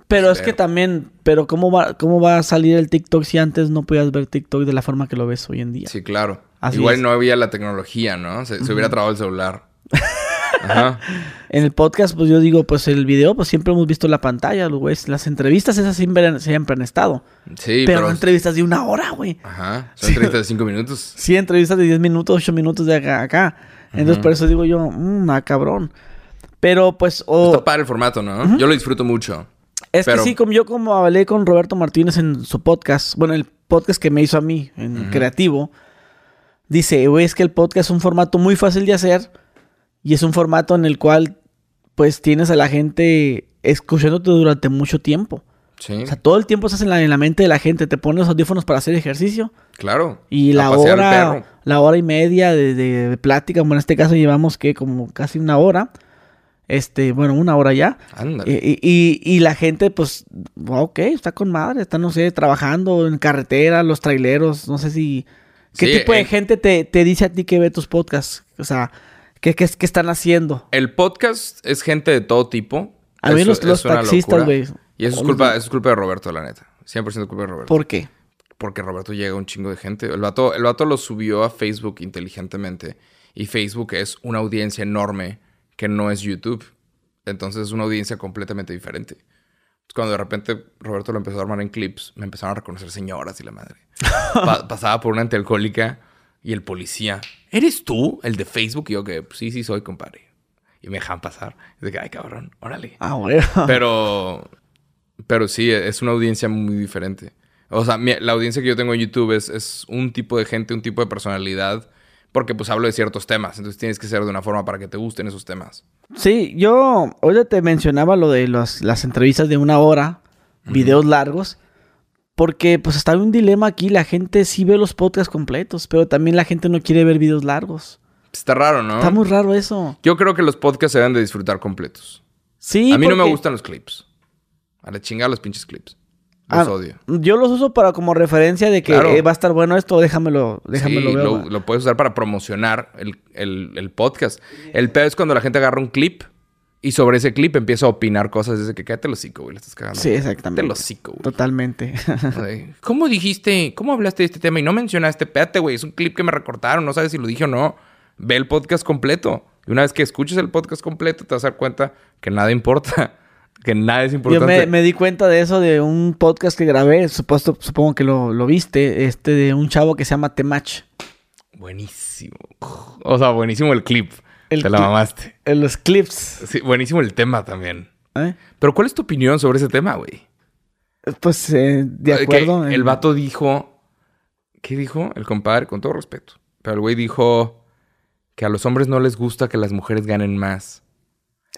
Pero es que también, pero ¿cómo va, ¿cómo va a salir el TikTok si antes no podías ver TikTok de la forma que lo ves hoy en día? Sí, claro. Así Igual es. no había la tecnología, ¿no? Se, se hubiera trabado el celular. Ajá. En el podcast, pues yo digo, pues el video, pues siempre hemos visto la pantalla, güeyes. Las entrevistas esas siempre, han- siempre han estado. Sí, pero pero... no entrevistas de una hora, güey. Ajá. Son Sí. 35 minutos. Sí, entrevistas de 10 minutos, 8 minutos de acá. a acá. Entonces, por eso digo yo, mmm, ah, cabrón. Pero pues, o Está padre el formato, ¿no? Yo lo disfruto mucho. es pero- que sí, como yo como hablé con Roberto Martínez en su podcast, bueno, el podcast que me hizo a mí, en creativo, dice, güey, es que el podcast es un formato muy fácil de hacer y es un formato en el cual, pues, tienes a la gente escuchándote durante mucho tiempo. Sí, O sea, todo el tiempo estás en la, en la mente de la gente, te pones los audífonos para hacer ejercicio claro. y la hora, la hora y media de, de- de plática, bueno, en este caso llevamos que como casi una hora, este, bueno, una hora ya. Ándale. Y, y- y la gente, pues, ok, está con madre, está, no sé, trabajando en carretera, los traileros, no sé si... ¿Qué Sí, tipo de eh. gente te, te dice a ti que ve tus podcasts? O sea, ¿qué, qué, qué están haciendo? El podcast es gente de todo tipo. A mí Eso los, los taxistas, güey. Y eso es los culpa, eso es culpa de Roberto, la neta. 100% culpa de Roberto. ¿Por qué? Porque Roberto llega a un chingo de gente. El vato, el vato lo subió a Facebook inteligentemente. Y Facebook es una audiencia enorme que no es YouTube. Entonces es una audiencia completamente diferente. Cuando de repente Roberto lo empezó a armar en clips, me empezaron a reconocer señoras y la madre. Pa- pasaba por una antialcohólica y el policía, ¿eres tú el de Facebook? Y yo que, "Pues sí, sí soy, compadre. Y me dejan pasar. Y de que, ay, cabrón, órale. Ah, bueno. Pero, pero sí, es una audiencia muy diferente. O sea, mi- la audiencia que yo tengo en YouTube es, es un tipo de gente, un tipo de personalidad, porque pues hablo de ciertos temas. Entonces tienes que ser de una forma para que te gusten esos temas. Sí, yo ahorita te mencionaba lo de los- las entrevistas de una hora, videos largos, porque pues está un dilema aquí, la gente sí ve los podcasts completos, pero también la gente no quiere ver videos largos. Está raro, ¿no? Está muy raro eso. Yo creo que los podcasts se deben de disfrutar completos. Sí, a mí no me gustan los clips. A la chingada los pinches clips. Los Ah, odio. Yo los uso para como referencia de que Claro. eh, va a estar bueno esto, déjamelo, déjamelo sí, lo, lo puedes usar para promocionar el, el- el podcast. El pedo es cuando la gente agarra un clip y sobre ese clip empieza a opinar cosas. Dice que cállate el hocico, güey. Le estás cagando. Sí, Cállate exactamente. el hocico, güey. Totalmente. ¿Cómo dijiste? ¿Cómo hablaste de este tema y no mencionaste? Espérate, güey. Es un clip que me recortaron. No sabes si lo dije o no. Ve el podcast completo. Y una vez que escuches el podcast completo, te vas a dar cuenta que nada importa. Que nada es Yo importante. me, me di cuenta de eso de un podcast que grabé, supuesto, supongo que lo, lo viste, este de un chavo que se llama Temach. Buenísimo. O sea, buenísimo el clip. El te la mamaste. En los clips. Sí, buenísimo el tema también. ¿eh? Pero ¿cuál es tu opinión sobre ese tema, güey? Pues eh, de Que acuerdo. en- el vato dijo... ¿Qué dijo? El compadre, con todo respeto. Pero el güey dijo que a los hombres no les gusta que las mujeres ganen más.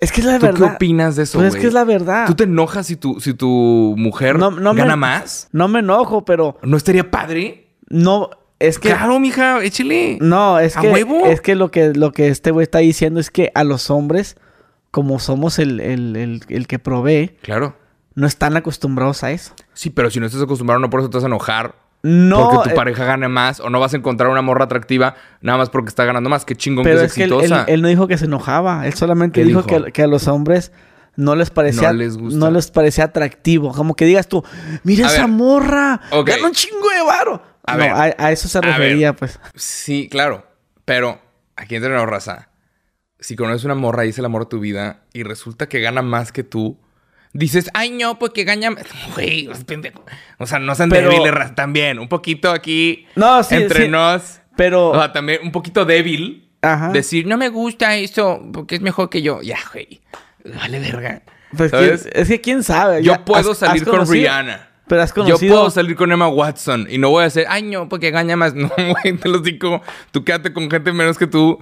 Es que es la ¿Tú verdad. qué opinas de eso, Pues es que es la verdad. ¿Tú te enojas si tu, si tu mujer No- no me- gana más? No me enojo, pero ¿No estaría padre? no, es que... Claro, mija, échale. No, es ¿A que, huevo? es que lo que lo que este güey está diciendo es que a los hombres, como somos el, el, el, el que provee, Claro. no están acostumbrados a eso. Sí, pero si no estás acostumbrado, no por eso te vas a enojar. No, porque tu eh, pareja gane más. O no vas a encontrar una morra atractiva nada más porque está ganando más. Qué chingón pero que es, es que él, él- exitosa. él no dijo que se enojaba. Él solamente ¿Qué dijo, dijo? Que, que a los hombres no les parecía No les gusta. no les parecía atractivo. Como que digas tú, mira A esa ver, morra, ok. gana un chingo de varo. A no, ver, a, a eso se ver. refería, pues. Sí, claro. Pero aquí entra una raza. Si conoces una morra y es el amor de tu vida y resulta que gana más que tú, dices, ay, no, pues que gaña. Güey. O sea, no sean Pero- débiles también. Un poquito aquí No, sí, entre sí. nos. Pero. O sea, también un poquito débil. Ajá. Decir, no me gusta eso porque es mejor que yo. Ya, güey. Vale, verga. Pues, ¿sabes? ¿quién- es que quién sabe. Yo Ya, puedo has- salir has con conocido- Rihanna. Pero has Yo conocido. puedo salir con Emma Watson y no voy a decir, ay, no, porque gaña más. No, güey, te lo digo. Tú quédate con gente menos que tú.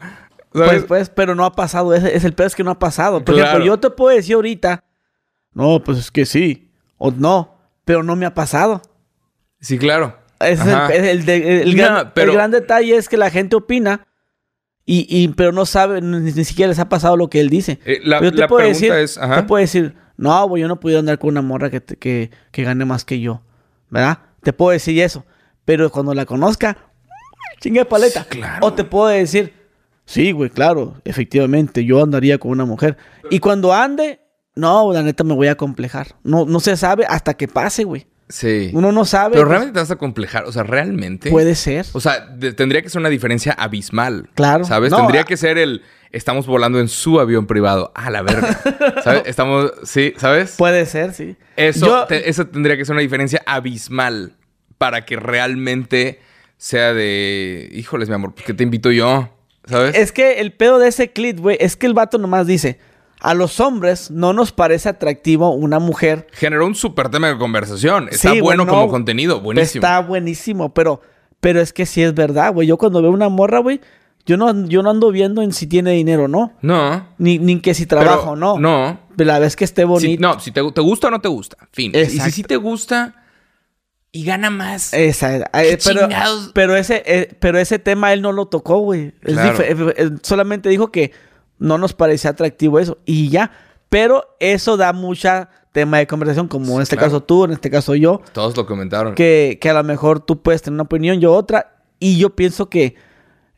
¿Sabes? Pues, pues, pero no ha pasado. Es, es el peor es que no ha pasado. Por Claro. ejemplo, yo te puedo decir ahorita. No, pues es que sí. O no. Pero no me ha pasado. sí, claro. Ese es el, el de- el No, gran, el pero- gran detalle es que la gente opina. Y, y- pero no sabe, ni, ni siquiera les ha pasado lo que él dice. Eh, la- Pero yo la puedo pregunta decir, es, ajá. te puedo decir, no, güey, yo no puedo andar con una morra que, te- que, que gane más que yo. ¿Verdad? Te puedo decir eso. Pero cuando la conozca, chingue paleta. claro. O te puedo decir, sí, güey, claro, efectivamente, yo andaría con una mujer. Y cuando ande, no, la neta me voy a complejar. No, no se sabe hasta que pase, güey. Sí. Uno no sabe. Pero realmente te vas a complejar. O sea, realmente. Puede ser. O sea, de- tendría que ser una diferencia abismal. Claro. ¿Sabes? No, tendría a- que ser el. Estamos volando en su avión privado. A la verga. ¿Sabes? Estamos. Sí, ¿sabes? Puede ser, sí. Eso, Yo- te- eso tendría que ser una diferencia abismal para que realmente sea de. Híjoles, mi amor, pues que te invito yo. ¿Sabes? Es que el pedo de ese clip, güey, es que el vato nomás dice, a los hombres no nos parece atractivo una mujer. Generó un súper tema de conversación. Está Sí, bueno como contenido. Buenísimo. Está buenísimo, pero, pero es que sí es verdad, güey. Yo cuando veo una morra, güey, yo no, yo no ando viendo en si tiene dinero o no. No. Ni, ni que si trabaja o no. No. Pero la vez que esté Si- bonita. no, si te, te gusta o no te gusta. Fin. Y Exacto. si sí te gusta y gana más. Esa, eh, ¿Qué pero, chingados? pero ese, eh, pero ese tema él no lo tocó, güey. Claro. eh, eh, solamente dijo que no nos parecía atractivo eso. Y ya. Pero eso da mucha tema de conversación, como en este Claro. caso tú, en este caso yo. Todos lo comentaron. Que, que a lo mejor tú puedes tener una opinión, yo otra. Y yo pienso que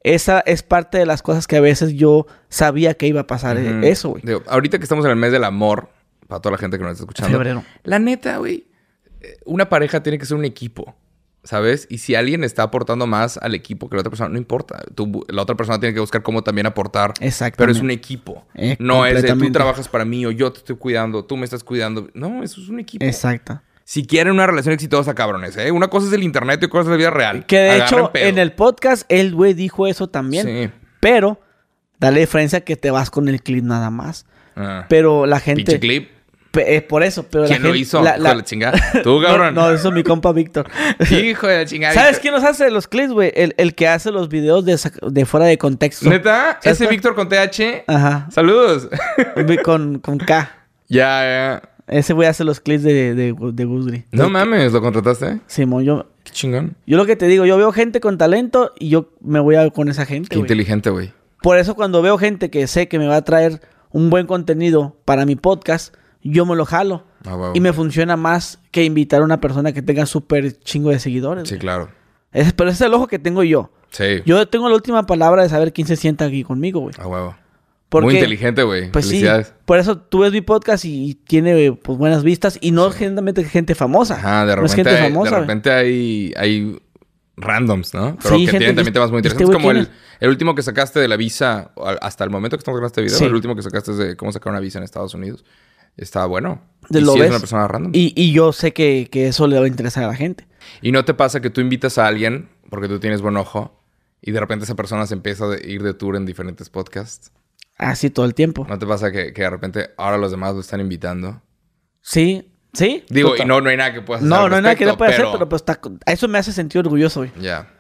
esa es parte de las cosas que a veces yo sabía que iba a pasar eh, eso, güey. Digo, ahorita que estamos en el mes del amor, para toda la gente que nos está escuchando. Febrero. La neta, güey. eh, Una pareja tiene que ser un equipo. ¿Sabes? Y si alguien está aportando más al equipo que la otra persona, no importa. Tú- la otra persona tiene que buscar cómo también aportar. Exactamente. Pero es un equipo. Eh, no es de tú trabajas para mí o yo te estoy cuidando, tú me estás cuidando. No, eso es un equipo. Exacto. Si quieren una relación exitosa, cabrones, ¿eh? Una cosa es el internet y otra cosa es la vida real. Que de Agarren hecho, pedo. en el podcast, el güey dijo eso también. Sí. Pero, dale diferencia que te vas con el clip nada más. Ah. Pero la gente. Pinche clip. Eh, por eso, pero ¿Quién la lo gente- hizo? la- Hijo la- de la chingada. Tú, cabrón. no, eso es mi compa Víctor. Hijo de la chingada. ¿Sabes quién nos hace los clips, güey? El, el que hace los videos de, de fuera de contexto. ¿Neta? ¿Sabes Ese? Víctor con TH. Ajá. Saludos. Con, con K. ya, ya. Ese güey hace los clips de, de, de Gusgri. No mames, ¿lo contrataste? Simón, yo, Qué chingón. yo lo que te digo, yo veo gente con talento y yo me voy a con esa gente, Qué güey. inteligente, güey. Por eso cuando veo gente que sé que me va a traer un buen contenido para mi podcast, yo me lo jalo. Ah. Y me funciona más que invitar a una persona que tenga súper chingo de seguidores. Sí, güey. claro. Ese- pero ese es el ojo que tengo yo. Sí. Yo tengo la última palabra de saber quién se sienta aquí conmigo, güey. A huevo. Porque, Muy inteligente, güey. Pues sí. Por eso tú ves mi podcast y, y tiene pues, buenas vistas. Y no generalmente gente famosa. Ajá, de No es repente, gente hay, famosa, de repente hay, hay randoms, ¿no? Pero Sí, que gente tienen también temas muy ¿este interesantes. güey Como el, es? el último que sacaste de la visa, hasta el momento que estamos grabando este video, Sí. el último que sacaste es de cómo sacar una visa en Estados Unidos. Está bueno. De y lo sí ves. es una persona random. Y, y yo sé que, que eso le va a interesar a la gente. Y no te pasa que tú invitas a alguien porque tú tienes buen ojo y de repente esa persona se empieza a ir de tour en diferentes podcasts. Así todo el tiempo. ¿No te pasa que, que de repente ahora los demás lo están invitando? Sí, sí. Digo, y no, no hay nada que puedas hacer. No, al no hay nada que le pueda hacer, pero pues está, eso me hace sentir orgulloso, güey. Ya.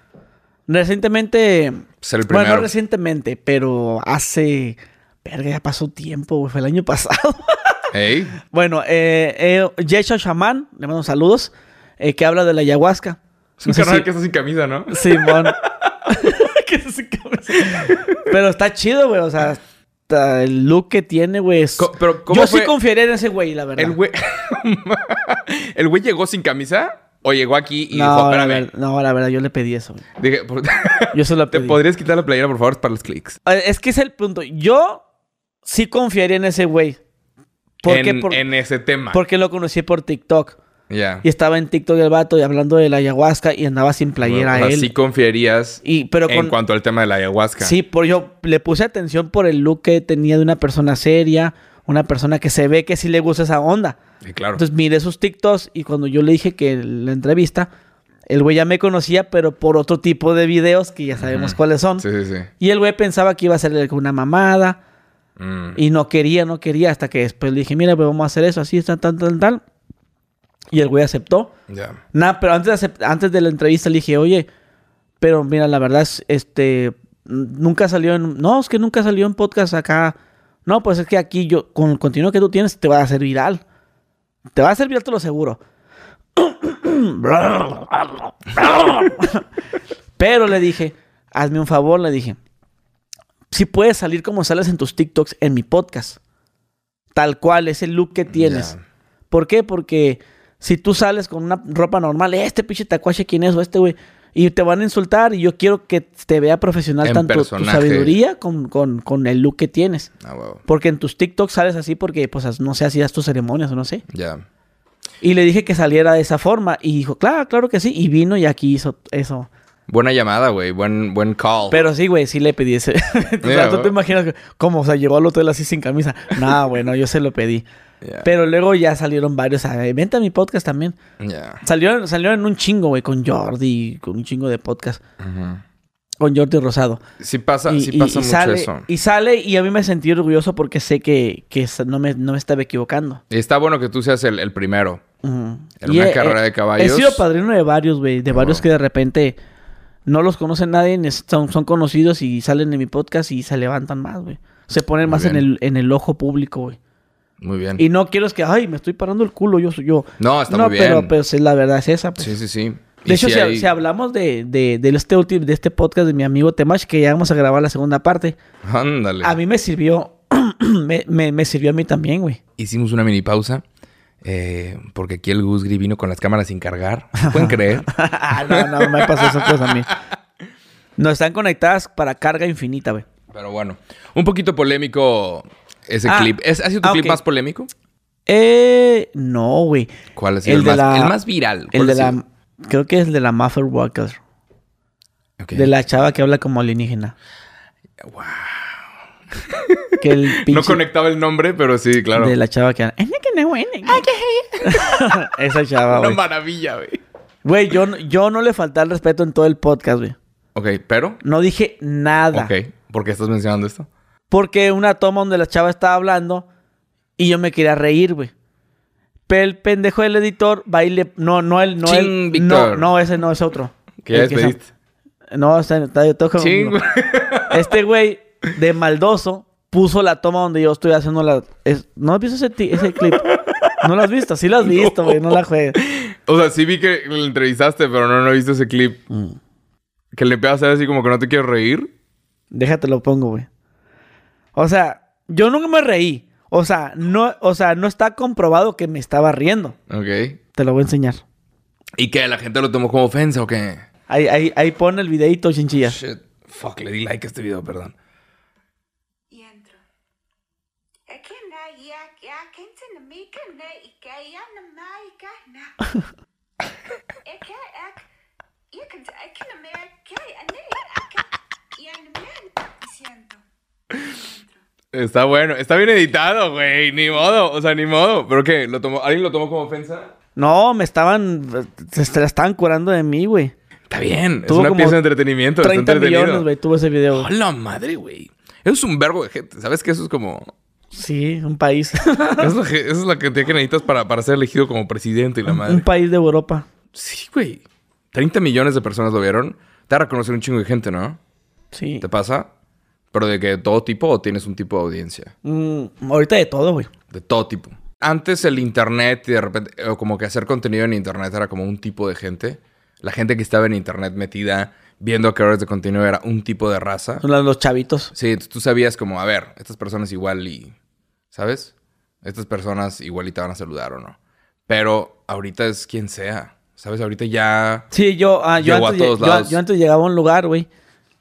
Recientemente. Ser el Bueno, primero. no recientemente, pero hace. Verga, ya pasó tiempo, güey. Fue el año pasado. Ey. bueno, eh, eh, Yesha Shaman, le mando saludos, eh, que habla de la ayahuasca. Es un No carnal si- que está sin camisa, ¿no? Simón. Que se cabeza. Pero está chido, güey. O sea, está- el look que tiene, güey. es- Co- pero, ¿cómo Yo fue? sí confiaría en ese güey, la verdad. El güey. ¿El güey llegó sin camisa? ¿O llegó aquí y dijo, no, la espérame? no, la verdad, yo le pedí eso, güey. Dije, por- Yo se lo ¿te pedí. podrías quitar la playera, por favor, para los clics? Eh, Es que es el punto. Yo sí confiaría en ese güey. En, Por- en ese tema. Porque lo conocí por TikTok. Ya. Y estaba en TikTok el vato y hablando de la ayahuasca y andaba sin playera O sea, él. sí confiarías y, pero en cuanto al tema de la ayahuasca. Sí, por yo le puse atención por el look que tenía de una persona seria, una persona que se ve que sí le gusta esa onda. Sí, claro. Entonces miré sus TikToks y cuando yo le dije que la entrevista, el güey ya me conocía, pero por otro tipo de videos que ya sabemos cuáles son. sí, sí, sí. Y el güey pensaba que iba a ser una mamada Mm. y no quería, no quería, hasta que después le dije, mira, pues vamos a hacer eso, así, tal, tal, tal, tal. Y el güey aceptó. Nada, pero antes de, antes de la entrevista le dije, oye, pero mira, la verdad es, este, nunca salió en, no, es que nunca salió en podcast acá. No, pues es que aquí yo, con el contenido que tú tienes, te va a hacer viral. Te va a hacer viral, te lo aseguro. pero le dije, hazme un favor, le dije, si puedes salir como sales en tus TikToks en mi podcast. Tal cual, ese look que tienes. ¿Por qué? Porque si tú sales con una ropa normal, "Eh, este pinche tacuache, ¿quién es? O este güey. Y te van a insultar y yo quiero que te vea profesional En tanto tu sabiduría con, con, con el look que tienes. Ah. Porque en tus TikToks sales así porque, pues, no sé, hacías tus ceremonias o no sé. Ya. Y le dije que saliera de esa forma. Y dijo, claro, claro que sí. Y vino y aquí hizo eso. Buena llamada, güey. Buen, buen call. Pero sí, güey, sí le pedí ese. o Yeah, sea, tú te imaginas cómo, o sea, llegó al hotel así sin camisa. No, güey, no, yo se lo pedí. Pero luego ya salieron varios. A, vente a mi podcast también. Ya. Salió, salió en un chingo, güey, con Jordi, con un chingo de podcast. Ujú. Con Jordi Rosado. Sí pasa, y, sí y- pasa y mucho sale, eso. Y sale y a mí me sentí orgulloso porque sé que, que no, me, no me estaba equivocando. Y está bueno que tú seas el, el primero. Ujú. En Y una he- carrera he- de caballos. He sido padrino de varios, güey. De varios que de repente no los conoce nadie, son, son conocidos y salen en mi podcast y se levantan más, güey. Se ponen Muy más en el, en el ojo público, güey. Muy bien. Y no quiero es que, ay, me estoy parando el culo, yo soy yo. No, está no, muy bien. pero pues la verdad es esa, pues. Sí, sí, sí. De hecho, si, hay- si hablamos de, de, de este último, de este podcast de mi amigo Temash, que ya vamos a grabar la segunda parte, Ándale. a mí me sirvió, me, me, me sirvió a mí también, güey. Hicimos una mini pausa. Eh, porque aquí el Gusgri vino con las cámaras sin cargar. ¿Se ¿Pueden creer? no, no, me pasó esas cosas a mí. No están conectadas para carga infinita, güey. Pero bueno. Un poquito polémico ese Ah, clip. ¿Es, ¿Ha sido tu ah, clip más polémico? Eh, no, güey. ¿Cuál ha sido El el, de más, la- el más viral? El ¿Cuál de la, creo que es el de la Muffler Walker. Ok. De la chava que habla como alienígena. Wow. Que el No conectaba el nombre, pero sí, claro. De la chava que. Esa chava, Una güey. maravilla, güey. Güey, yo, no- yo no le falté al respeto en todo el podcast, güey. Ok, pero... No dije nada. Ok. ¿Por qué estás mencionando esto? Porque una toma donde la chava estaba hablando y yo me quería reír, güey. Pero el pendejo del editor va y le... No, no, él, no, Ching, él... No, no, ese no, es otro. El que despediste. sa- No, está, está, está- Ching, güey. Este güey de maldoso puso la toma donde yo estoy haciendo la... es- ¿No has visto ese, ti- ese clip? ¿No lo has visto? Sí lo has visto, güey. No la juegues. O sea, sí vi que le entrevistaste, pero no, no he visto ese clip. Mm. Que le empieza a hacer así como que no te quieres reír. Déjate lo pongo, güey. O sea, yo nunca me reí. O sea, no, o sea, no está comprobado que me estaba riendo. Ok. Te lo voy a enseñar. ¿Y que ¿La gente lo tomó como ofensa o qué? Ahí, ahí, ahí pone el videito, chinchilla. Shit. Fuck, le di like a este video, perdón. Está bueno. Está bien editado, güey. Ni modo. O sea, ni modo. ¿Pero qué? ¿Lo tomó... ¿Alguien lo tomó como ofensa? No, me estaban... Se, se la estaban curando de mí, güey. Está bien. Es Tuvo una como pieza de entretenimiento. Está 30 entretenido. millones, güey, tuvo ese video. ¡Hola madre, güey! Eso es un verbo de gente. ¿Sabes que eso es como... Sí, un país. Es, lo que, eso es la cantidad que necesitas para, para ser elegido como presidente y la madre. un país de Europa. Sí, güey. 30 millones de personas lo vieron. Te va a reconocer un chingo de gente, ¿no? Sí. ¿Te pasa? ¿Pero de que todo tipo o tienes un tipo de audiencia? Mm, ahorita de todo, güey. De todo tipo. Antes el internet y de repente, o como que hacer contenido en internet era como un tipo de gente. La gente que estaba en internet metida viendo creadores de contenido era un tipo de raza. Son los, chavitos. Sí, tú sabías como, a ver, estas personas igual y, ¿sabes? Estas personas igual y te van a saludar o no. Pero ahorita es quien sea, ¿sabes? Ahorita ya... Sí, yo, ah, yo, a antes, lle- todos yo- lados. yo antes llegaba a un lugar, güey,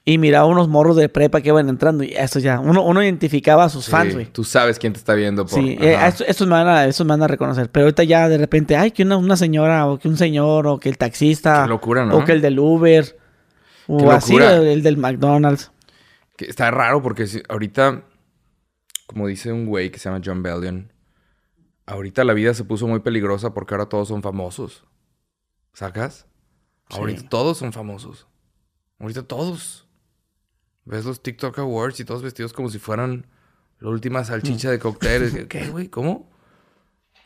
y miraba unos morros de prepa que iban entrando. Y eso ya, uno, uno identificaba a sus sí, fans, güey. Tú sabes quién te está viendo por... Sí, eh, ajá. estos, estos me van a, estos me van a reconocer. Pero ahorita ya de repente, ay, que una, una señora, o que un señor, o que el taxista. Qué locura, ¿no? O que el del Uber. O Qué así, el, el del McDonald's. Que está raro porque si- ahorita como dice un güey que se llama John Bellion, ahorita la vida se puso muy peligrosa porque ahora todos son famosos. ¿Sacas? Ahorita todos son famosos. Ahorita todos. Ves los TikTok Awards y todos vestidos como si fueran la última salchicha de cócteles. ¿Qué, güey? ¿Cómo?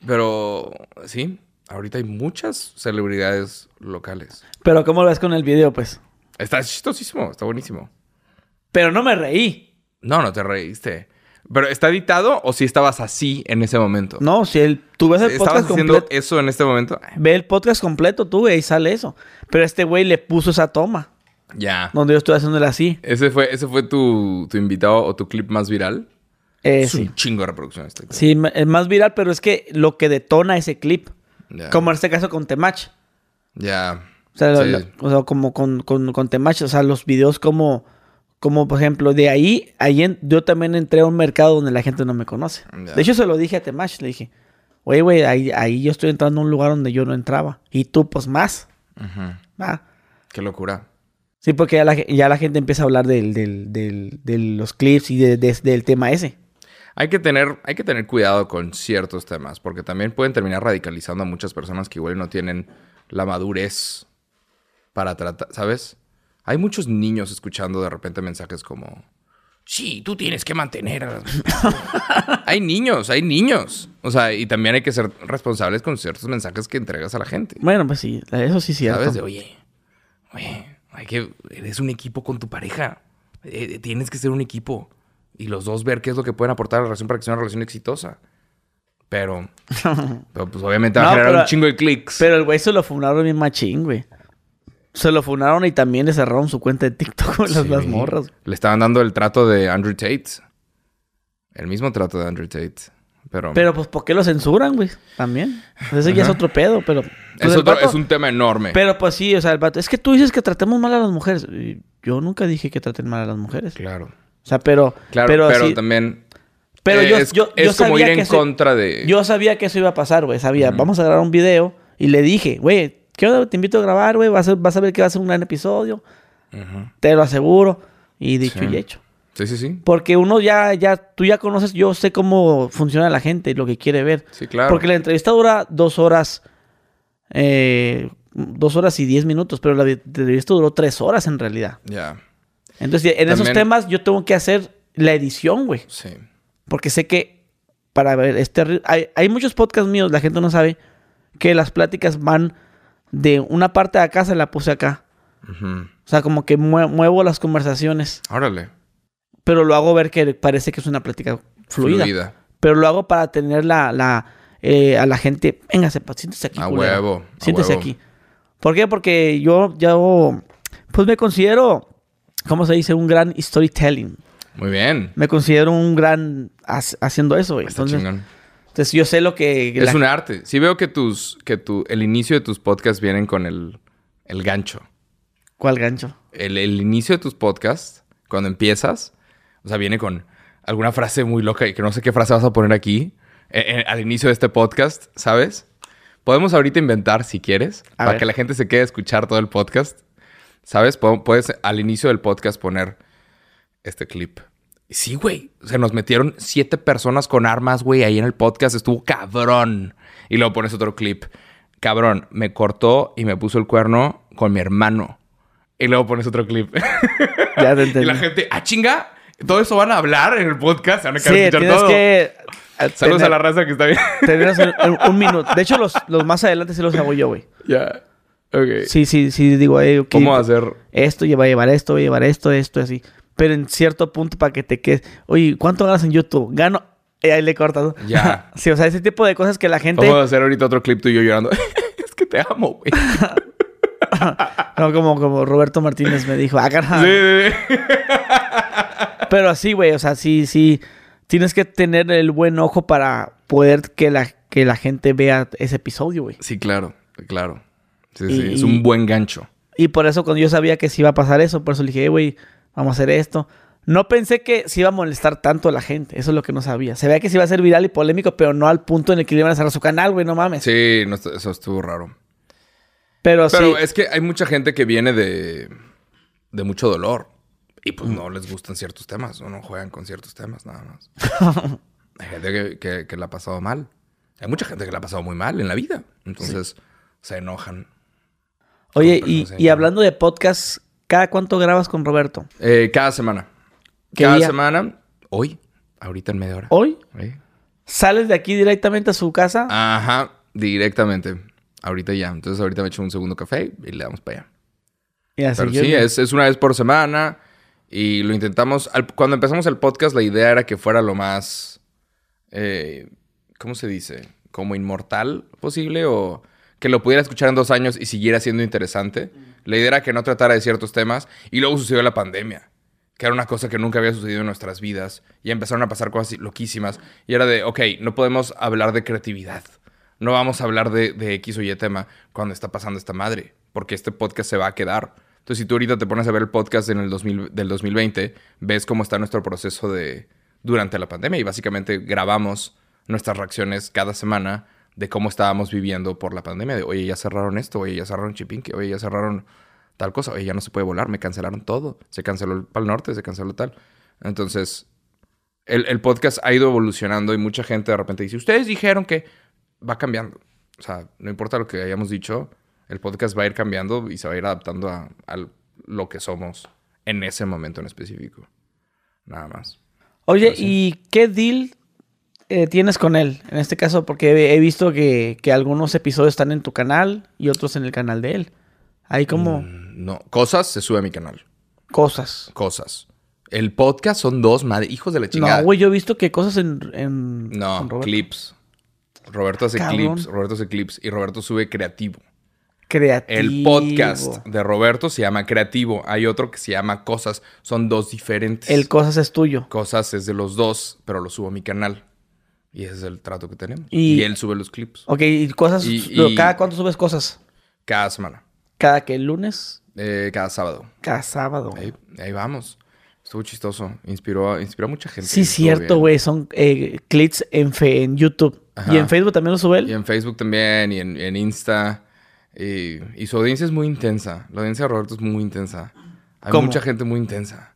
Pero sí, ahorita hay muchas celebridades locales. Pero ¿cómo lo ves con el video, pues? Está chistosísimo, está buenísimo. Pero no me reí. No, no te reíste. ¿Pero está editado o si estabas así en ese momento? No, si el, tú ves el ¿Estabas podcast haciendo completo. eso en este momento? Ve el podcast completo tú, güey, y sale eso. Pero este güey le puso esa toma. Ya. Donde yo estoy haciéndole así. ¿Ese fue, ese fue tu, tu invitado o tu clip más viral? Eh, es sí. un chingo de reproducciones. este clip. Sí, es más viral, pero es que lo que detona ese clip. Como en este caso con Temach. Ya. O sea, Sí. o sea, como con, con, con Temach. O sea, los videos como, como por ejemplo, de ahí, ahí en- yo también entré a un mercado donde la gente no me conoce. De hecho, se lo dije a Temach. Le dije, oye, güey, ahí, ahí yo estoy entrando a un lugar donde yo no entraba. Y tú, pues más. Ujú. Ah. Qué locura. Sí, porque ya la, ya la gente empieza a hablar del, del, del- de los clips y de- de- del tema ese. Hay que, tener, hay que tener cuidado con ciertos temas, porque también pueden terminar radicalizando a muchas personas que igual no tienen la madurez para tratar, ¿sabes? Hay muchos niños escuchando de repente mensajes como, sí, tú tienes que mantener. a las-". hay niños, hay niños. O sea, y también hay que ser responsables con ciertos mensajes que entregas a la gente. Bueno, pues sí, eso sí es cierto. ¿Sabes? De, oye, oye, hay que, eres un equipo con tu pareja. Eh, tienes que ser un equipo. Y los dos ver qué es lo que pueden aportar a la relación para que sea una relación exitosa. Pero, pero pues obviamente va No, a generar pero- un chingo de clics. Pero el güey se lo funaron bien machín, güey. Se lo funaron y también le cerraron su cuenta de TikTok con las, Sí. las morras. Le estaban dando el trato de Andrew Tate. El mismo trato de Andrew Tate. Pero, Pero pues, ¿por qué lo censuran, güey? También. Ese ya es otro pedo, pero... pues, es, otro- vato- es un tema enorme. Pero pues sí, o sea, el vato... Es que tú dices que tratemos mal a las mujeres. Yo nunca dije que traten mal a las mujeres. claro. O sea, pero... Claro, pero, pero, sí- también. pero eh, yo, es, yo, es yo como sabía ir en que eso- contra de. Yo sabía que eso iba a pasar, güey. Sabía, vamos a grabar un video. Y le dije, güey, ¿qué onda? Te invito a grabar, güey. Vas a, vas a ver que va a ser un gran episodio. Te lo aseguro. Y dicho Sí. y hecho. Sí, sí, sí. Porque uno ya, ya, tú ya conoces, yo sé cómo funciona la gente y lo que quiere ver. Sí, claro. Porque la entrevista dura dos horas, eh, dos horas y diez minutos, pero la vi- entrevista duró tres horas en realidad. Ya. Entonces, en esos temas yo tengo que hacer la edición, güey. Sí. Porque sé que para ver este... Hay, hay muchos podcasts míos, la gente no sabe, que las pláticas van de una parte de acá, se la puse acá. O sea, como que mue- muevo las conversaciones, Órale. pero lo hago ver que parece que es una plática fluida. Fluida. Pero lo hago para tener la, la eh, a la gente, pa, siéntese aquí. A culero. huevo. a Siéntese huevo. aquí. ¿Por qué? Porque yo, yo, pues me considero, ¿cómo se dice? Un gran storytelling. Muy bien. Me considero un gran ha- haciendo eso, güey. Entonces, chingón. Entonces yo sé lo que... Es la- un arte. Sí veo que tus, que tu, el inicio de tus podcasts vienen con el, el gancho. ¿Cuál gancho? El, el inicio de tus podcasts, cuando empiezas, o sea, viene con alguna frase muy loca y que no sé qué frase vas a poner aquí, eh, eh, al inicio de este podcast, ¿sabes? Podemos ahorita inventar, si quieres, A para ver. que la gente se quede a escuchar todo el podcast. ¿Sabes? Puedes al inicio del podcast poner este clip. Y Sí, güey. Se nos metieron siete personas con armas, güey, ahí en el podcast. Estuvo cabrón. Y luego pones otro clip. Cabrón, me cortó y me puso el cuerno con mi hermano. Y luego pones otro clip. Ya te y entendí. la gente, ah, chinga. Todo eso van a hablar en el podcast. Se van a Sí, escuchar tienes todo. que... eh, Saludos tener- a la raza que está bien. tener un, un minuto. De hecho, los, los más adelante sí los hago yo, güey. ya. Ok. Sí, sí, sí, digo, eh, ok, ¿Cómo hacer? esto lleva a llevar esto, va a llevar esto, esto, así. Pero en cierto punto para que te quedes, oye, ¿cuánto ganas en YouTube? Gano, y ahí le cortas. Ya. sí, o sea, ese tipo de cosas que la gente, Vamos a hacer ahorita otro clip tú y yo llorando. es que te amo, güey. no, como, como Roberto Martínez me dijo, ah. Sí, sí, sí. Pero así, güey, o sea, sí, sí, tienes que tener el buen ojo para poder que la, que la gente vea ese episodio, güey. Sí, claro, claro. Sí, Y- sí, es un buen gancho. Y por eso cuando yo sabía que sí iba a pasar eso, por eso le dije, "Eh, güey, vamos a hacer esto. No pensé que se iba a molestar tanto a la gente, eso es lo que no sabía. Se veía que se iba a hacer viral y polémico, pero no al punto en el que le iban a cerrar su canal, güey, no mames. Sí, no, eso estuvo raro. Pero, Pero sí, es que hay mucha gente que viene de, de mucho dolor. Y pues no les gustan ciertos temas o no juegan con ciertos temas, nada más. Hay gente que, que, que la ha pasado mal. Hay mucha gente que la ha pasado muy mal en la vida. Entonces se enojan. Oye, y, hablando de podcast, ¿cada cuánto grabas con Roberto? Eh, cada semana. ¿Qué Cada día? semana. Hoy. Ahorita en media hora. ¿Hoy? ¿Sales de aquí directamente a su casa? Ajá. Directamente. Ahorita ya. Entonces ahorita me echo un segundo café y le damos para allá. y así Pero sí, es, es una vez por semana. Y lo intentamos. al- cuando empezamos el podcast, la idea era que fuera lo más. eh, ¿Cómo se dice? Como inmortal posible. O que lo pudiera escuchar en dos años y siguiera siendo interesante. La idea era que no tratara de ciertos temas. Y luego sucedió la pandemia. Que era una cosa que nunca había sucedido en nuestras vidas. Y empezaron a pasar cosas loquísimas. Y era de, ok, no podemos hablar de creatividad. No vamos a hablar de, de X o Y tema cuando está pasando esta madre. Porque este podcast se va a quedar. Entonces, si tú ahorita te pones a ver el podcast en el 2000 del 2020, ves cómo está nuestro proceso de durante la pandemia. Y básicamente grabamos nuestras reacciones cada semana de cómo estábamos viviendo por la pandemia. De, oye, ya cerraron esto, oye, ya cerraron Chipinque, oye, ya cerraron tal cosa, oye, ya no se puede volar, me cancelaron todo. Se canceló el Pal Norte, se canceló tal. Entonces, el, el podcast ha ido evolucionando y mucha gente de repente dice, ustedes dijeron que va cambiando. O sea, no importa lo que hayamos dicho, el podcast va a ir cambiando y se va a ir adaptando a, a lo que somos en ese momento en específico. Nada más. Oye, sí. ¿y qué deal eh, tienes con él? En este caso, porque he, he visto que, que algunos episodios están en tu canal y otros en el canal de él. Hay como Mm, No, cosas se sube a mi canal. cosas. Cosas. El podcast son dos, madre, hijos de la chingada. No, güey, yo he visto que cosas en... en No, Roberto. clips. Roberto hace Cabrón. clips, Roberto hace clips y Roberto sube creativo. Creativo. El podcast de Roberto se llama Creativo. Hay otro que se llama Cosas. Son dos diferentes. El cosas es tuyo. Cosas es de los dos, pero lo subo a mi canal. Y ese es el trato que tenemos. Y- Y, él sube los clips Ok, y cosas... Y- pero y- ¿Cada cuánto subes cosas? cada semana. ¿Cada que lunes? Eh, cada sábado. Cada sábado. Ahí, ahí vamos. Estuvo chistoso. Inspiró a, inspiró a mucha gente. Sí, cierto, güey. Son eh, clips en, fe- en YouTube. Ajá. ¿Y en Facebook también lo sube él? Y en Facebook también, y en, en Insta. Y, y su audiencia es muy intensa. La audiencia de Roberto es muy intensa. Hay ¿Cómo? mucha gente muy intensa.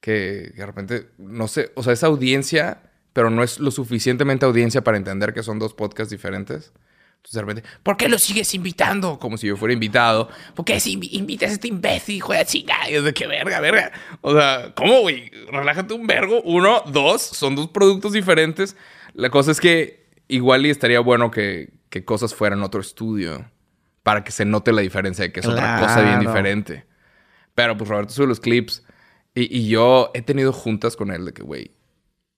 Que, que de repente, no sé, o sea, es audiencia, pero no es lo suficientemente audiencia para entender que son dos podcasts diferentes. Entonces de repente, ¿por qué lo sigues invitando? Como si yo fuera invitado. ¿Por qué si invi- invitas a este imbécil, hijo de chingada? Y es de que verga, verga. O sea, ¿cómo, güey? Relájate un vergo. Uno, dos, son dos productos diferentes. La cosa es que igual y estaría bueno que, que cosas fueran otro estudio para que se note la diferencia de que es otra cosa bien diferente. Pero pues Roberto sube los clips y, y yo he tenido juntas con él de que, güey,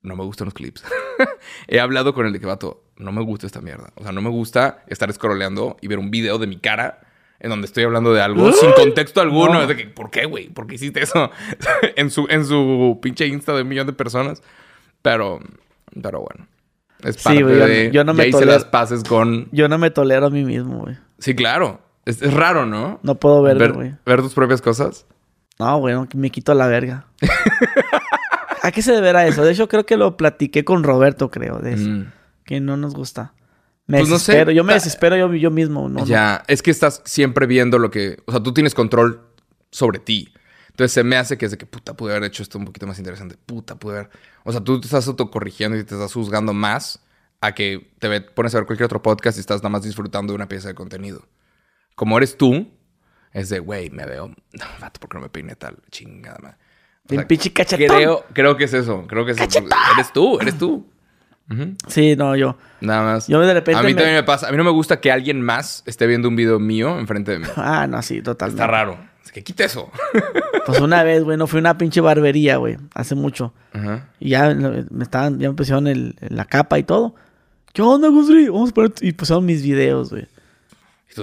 no me gustan los clips. He hablado con él de que, vato, no me gusta esta mierda. O sea, no me gusta estar scrolleando y ver un video de mi cara en donde estoy hablando de algo sin contexto alguno. No. Es de que, ¿por qué, güey? ¿Por qué hiciste eso? en, su, en su pinche Insta de un millón de personas. Pero, pero bueno. Es Sí, parte güey, yo- de... yo no me tolero- las paces con... Yo no me tolero a mí mismo, güey. Sí, claro. Es, es raro, ¿no? No puedo verlo, ver, güey. ver tus propias cosas. No, güey, me quito la verga. ¿A qué se deberá eso? De hecho, creo que lo platiqué con Roberto, creo, de eso. Mm. Que no nos gusta. Me Pues no sé, desespero. yo me desespero yo, yo mismo. No, no. ya, es que estás siempre viendo lo que... O sea, tú tienes control sobre ti. Entonces se me hace que es de que, puta, pude haber hecho esto un poquito más interesante. Puta, pude haber... O sea, tú te estás autocorrigiendo y te estás juzgando más a que te ve- pones a ver cualquier otro podcast y estás nada más disfrutando de una pieza de contenido. Como eres tú, es de, güey, me veo... No, vato, ¿por qué no me peiné tal? Chingada, madre. Bien sea, pinche cachetón. Creo, creo que es eso. Creo que es eso. Eres tú, eres tú. Sí, no, yo. Nada más. Yo de repente A mí me- también me pasa. A mí no me gusta que alguien más esté viendo un video mío enfrente de mí. Ah, no, sí, totalmente. Está raro. Es que quita eso. Pues una vez, güey, no fui a una pinche barbería, güey, hace mucho. Ajá. Y ya me estaban, ya me pusieron el, la capa y todo. ¿Qué onda, Gusri? Vamos a poner... Y pusieron mis videos, güey.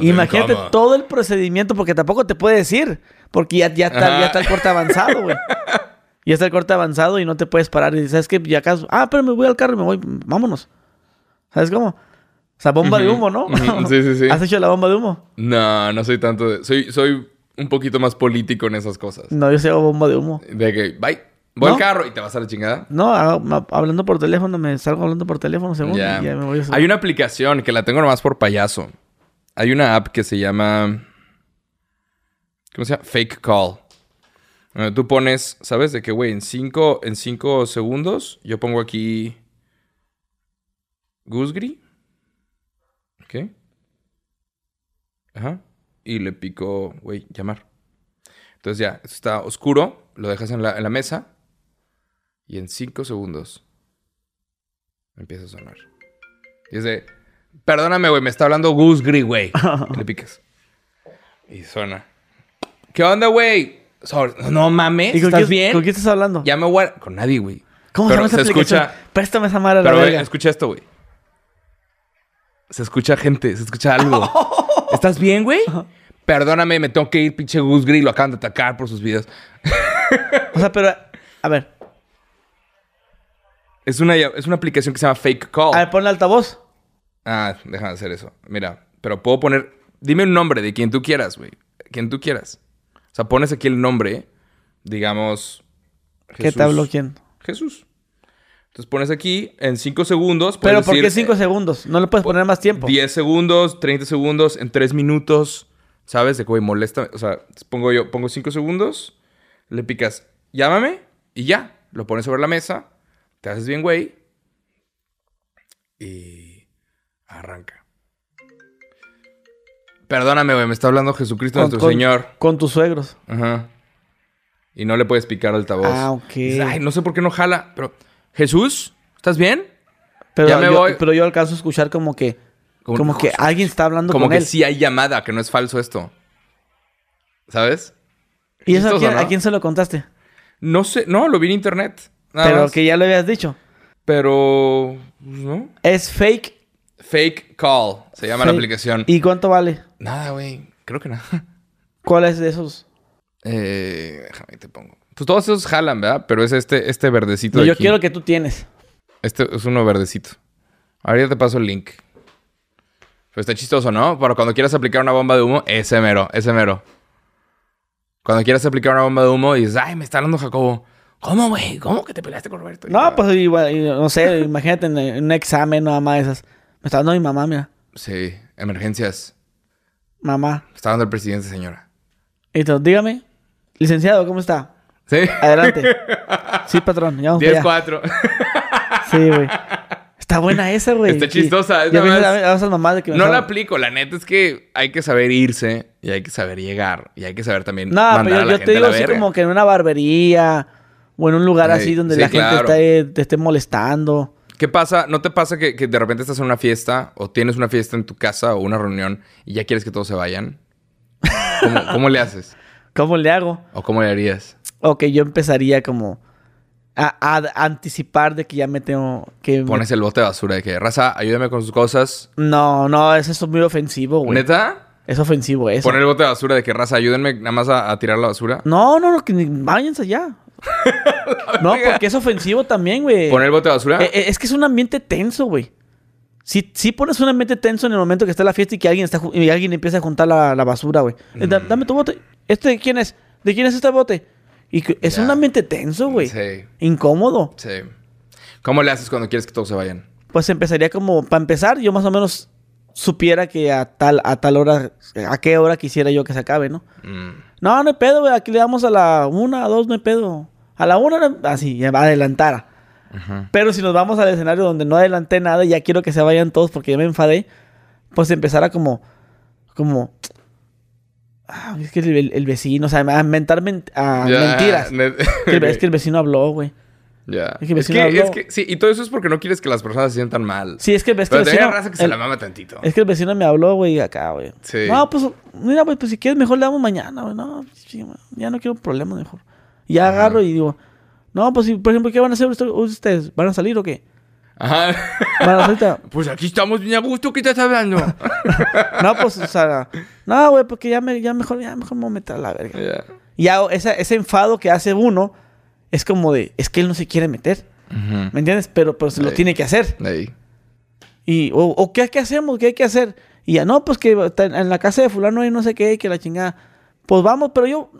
Imagínate todo el procedimiento, porque tampoco te puede decir. Porque ya, ya, está, ya está el corte avanzado, güey. Ya está el corte avanzado y no te puedes parar. Y dices, ¿sabes qué? Ya acaso. Ah, pero me voy al carro y me voy. Vámonos. ¿Sabes cómo? O sea, bomba de humo, ¿no? sí, sí, sí. ¿Has hecho la bomba de humo? No, no soy tanto de... Soy, soy un poquito más político en esas cosas. No, yo sé bomba de humo. De que, bye, voy ¿No? al carro y te vas a la chingada. No, ah, hablando por teléfono, me salgo hablando por teléfono, según. Ya. Y ya me voy a Hay una aplicación que la tengo nomás por payaso. Hay una app que se llama... ¿Cómo se llama? Fake Call. Tú pones, ¿sabes? De que, güey, en cinco, en cinco segundos yo pongo aquí Gooseberry. ¿Ok? Ajá. Y le pico, güey, llamar. Entonces ya, esto está oscuro, lo dejas en la, en la mesa y en cinco segundos empieza a sonar. Y es de, perdóname, güey, me está hablando Gooseberry, güey. Le picas. Y suena. ¿Qué onda, güey? No mames, ¿Y con ¿estás quién, bien? ¿Con quién estás hablando? Ya me voy a... Con nadie, güey. ¿Cómo Pero se llama esa aplicación? escucha- Préstame esa madre a la Pero, güey, verga. escucha esto, güey. Se escucha gente, se escucha algo. ¿Estás bien, güey? Perdóname, me tengo que ir, pinche Gus Gris, lo acaban de atacar por sus videos. O sea, pero... A ver. Es una, es una aplicación que se llama Fake Call. A ver, ponle altavoz. Ah, déjame hacer eso. Mira, pero puedo poner... Dime un nombre de quien tú quieras, güey. Quien tú quieras. O sea, pones aquí el nombre, digamos... ¿Qué te habló quién? Jesús. Entonces pones aquí en 5 segundos. Pero ¿por qué decir, 5 eh, segundos? No le puedes poner más tiempo. 10 segundos, 30 segundos, en 3 minutos. ¿Sabes? De que, güey, molesta. O sea, pongo yo, pongo 5 segundos, le picas, llámame y ya. Lo pones sobre la mesa, te haces bien, güey. Y arranca. Perdóname, güey, me está hablando Jesucristo nuestro Señor. Con tus suegros. Ajá. Y no le puedes picar altavoz. Ah, ok. Dices, Ay, no sé por qué no jala, pero. Jesús, ¿estás bien? Pero, Ya me yo, voy. pero yo alcanzo a escuchar como que... Como- Como, que alguien está hablando Como con que él. sí hay llamada, que no es falso esto. ¿Sabes? ¿Y eso a quién, ¿no? a quién se lo contaste? No sé, no, lo vi en internet. Nada pero más. que ya lo habías dicho. Pero. pues, ¿No? Es fake. Fake Call se llama la aplicación. ¿Y cuánto vale? Nada, güey. Creo que nada. ¿Cuál es de esos? Eh, déjame te pongo. Pues todos esos jalan, ¿verdad? Pero es este, este verdecito. No, de yo aquí. quiero que tú tienes. Este es uno verdecito. Ahora ya te paso el link. Pero está chistoso, ¿no? Para cuando quieras aplicar una bomba de humo, ese mero, ese mero. Cuando quieras aplicar una bomba de humo y dices, ay, me está hablando Jacobo. ¿Cómo, güey? ¿Cómo que te peleaste con Roberto? No, pues igual, no sé, imagínate en, un examen nada más de esas. Me está dando mi mamá, mira. Sí, emergencias. Mamá. Me está dando el presidente, señora. Entonces, dígame, licenciado, ¿cómo está? ¿Sí? Adelante. Sí, patrón, ya vamos para allá. 10-4. Sí, güey. Está buena esa, güey. Está chistosa, es a, a mamás de que me No la aplico, la neta es que hay que saber irse y hay que saber llegar y hay que saber también No, mandar pero a yo, la yo gente te a digo así verga. como que en una barbería o en un lugar así donde sí, la gente esté- te esté molestando. ¿Qué pasa? ¿No te pasa que, que de repente estás en una fiesta o tienes una fiesta en tu casa o una reunión y ya quieres que todos se vayan? ¿Cómo, cómo le haces? ¿Cómo le hago? ¿O cómo le harías? Ok, yo empezaría como a, a anticipar de que ya me tengo que... me- Pones el bote de basura de que, raza, ayúdame con sus cosas. No, no, eso es muy ofensivo, güey. ¿Neta? Es ofensivo eso. Poner el bote de basura de que, raza, ayúdenme nada más a, a tirar la basura. No, no, no, que ni- váyanse ya. No, porque es ofensivo también, güey. Poner el bote de basura. Eh, eh, es que es un ambiente tenso, güey. Si, si pones un ambiente tenso en el momento que está la fiesta y que alguien está y alguien empieza a juntar la, la basura, güey. Eh, Mm. da- dame tu bote. ¿Este de quién es? ¿De quién es este bote? Y que- es un ambiente tenso, güey. Sí, Incómodo. sí. ¿Cómo le haces cuando quieres que todos se vayan? Pues empezaría como, para empezar, yo más o menos supiera que a tal, a tal hora, a qué hora quisiera yo que se acabe, ¿no? Mm. No, no hay pedo, güey. Aquí le damos a la una, a dos, no hay pedo. A la una, así, ya va a adelantar. Ujú. Pero si nos vamos al escenario donde no adelanté nada y ya quiero que se vayan todos porque ya me enfadé, pues empezar a como, como, ah, es que el, el vecino, o sea, a inventar men- a Ya, mentiras. Que es que el vecino habló, güey. Ya. Es que el Es vecino que, habló. es que- sí, y todo eso es porque no quieres que las personas se sientan mal. Sí, es que, es que el vecino... raza que se la mama tantito. es que el vecino me habló, güey, acá, güey. Sí. No, pues, mira, güey, pues si quieres mejor le damos mañana, güey. No, ya no quiero problemas mejor. Y ya Ajá. agarro y digo, no, pues, si, por ejemplo, ¿qué van a hacer usted- ustedes? ¿Van a salir o qué? Ajá. ¿Van a salir? pues aquí estamos bien a gusto. ¿Qué estás hablando? No, pues, o sea, no, güey, porque ya, me, ya mejor, ya mejor me voy a meter a la verga. Ya. Y esa- ese enfado que hace uno es como de, es que él no se quiere meter. ¿me entiendes? Pero, pero se lo tiene que hacer. Ahí. Y, o, o ¿qué, qué hacemos? ¿Qué hay que hacer? Y ya, no, pues que en en la casa de fulano hay no sé qué, que la chingada. Pues vamos, pero yo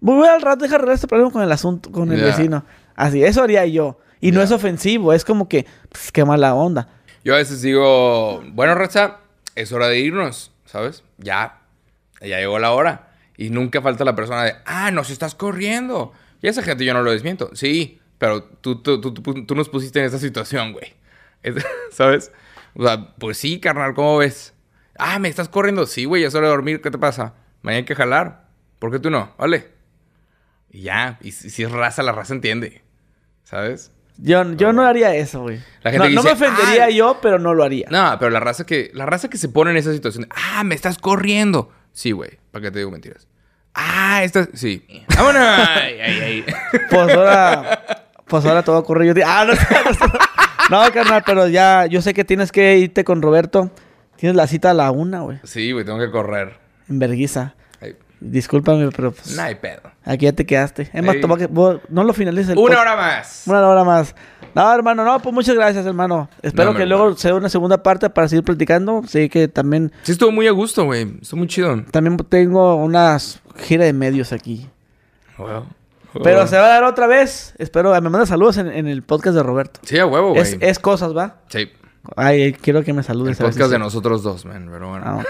voy al rato, deja arreglar este problema con el asunto, con el vecino. Así, eso haría yo. Y no es ofensivo, es como que, pues, qué mala onda. Yo a veces digo, bueno, Raza, es hora de irnos, ¿sabes? Ya, ya llegó la hora. Y nunca falta la persona de, ah, nos estás corriendo. Y esa gente yo no lo desmiento. Sí, pero tú, tú, tú, nos pusiste en esa situación, güey. Es- ¿Sabes? O sea, pues sí, carnal, ¿cómo ves? Ah, me estás corriendo. Sí, güey, ya es hora de dormir. ¿Qué te pasa? Mañana hay que jalar. ¿Por qué tú no? Vale. Y ya. Y si, si es raza, la raza entiende. ¿Sabes? Yo, yo no haría eso, güey. La gente no, que no me ofendería "Ay". yo, pero no lo haría. No, pero la raza que, la raza que se pone en esa situación, de, ah, me estás corriendo. Sí, güey, ¿para qué te digo mentiras? Ah, estás, sí. Vámonos. Ay, ay, ay. Pues ahora, pues ahora a correr yo. Ah, no, no, no, carnal, pero ya, yo sé que tienes que irte con Roberto. Tienes la cita a la una, güey, Sí, güey, tengo que correr. en Berguiza. Discúlpame, pero pues, no hay pedo. aquí ya te quedaste. Es más, que- vos- no lo finalices el Una hora más. Una hora más. No, hermano, no, pues muchas gracias, hermano. Espero No, que luego sea una segunda parte para seguir platicando. Sí, que también, Sí, estuvo muy a gusto, güey. Estuvo muy chido. también tengo una gira de medios aquí. Wow. Pero se va a dar otra vez. Espero, me manda saludos en, en el podcast de Roberto. Sí, a huevo, güey. Es, es cosas, ¿va? Sí. Ay, quiero que me El saludes. a ver si podcast de sí. nosotros dos, man. Pero bueno. Ah.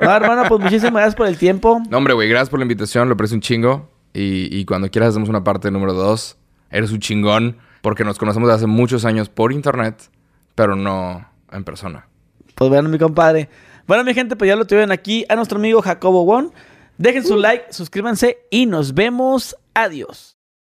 No, hermano, pues muchísimas gracias por el tiempo. No, hombre, güey, gracias por la invitación, lo aprecio un chingo. Y, y cuando quieras hacemos una parte número dos. Eres un chingón, porque nos conocemos de hace muchos años por internet, pero no en persona. Pues bueno, mi compadre. Bueno, mi gente, pues ya lo tuvieron aquí a nuestro amigo Jacobo Won. Dejen su like, suscríbanse y nos vemos. Adiós.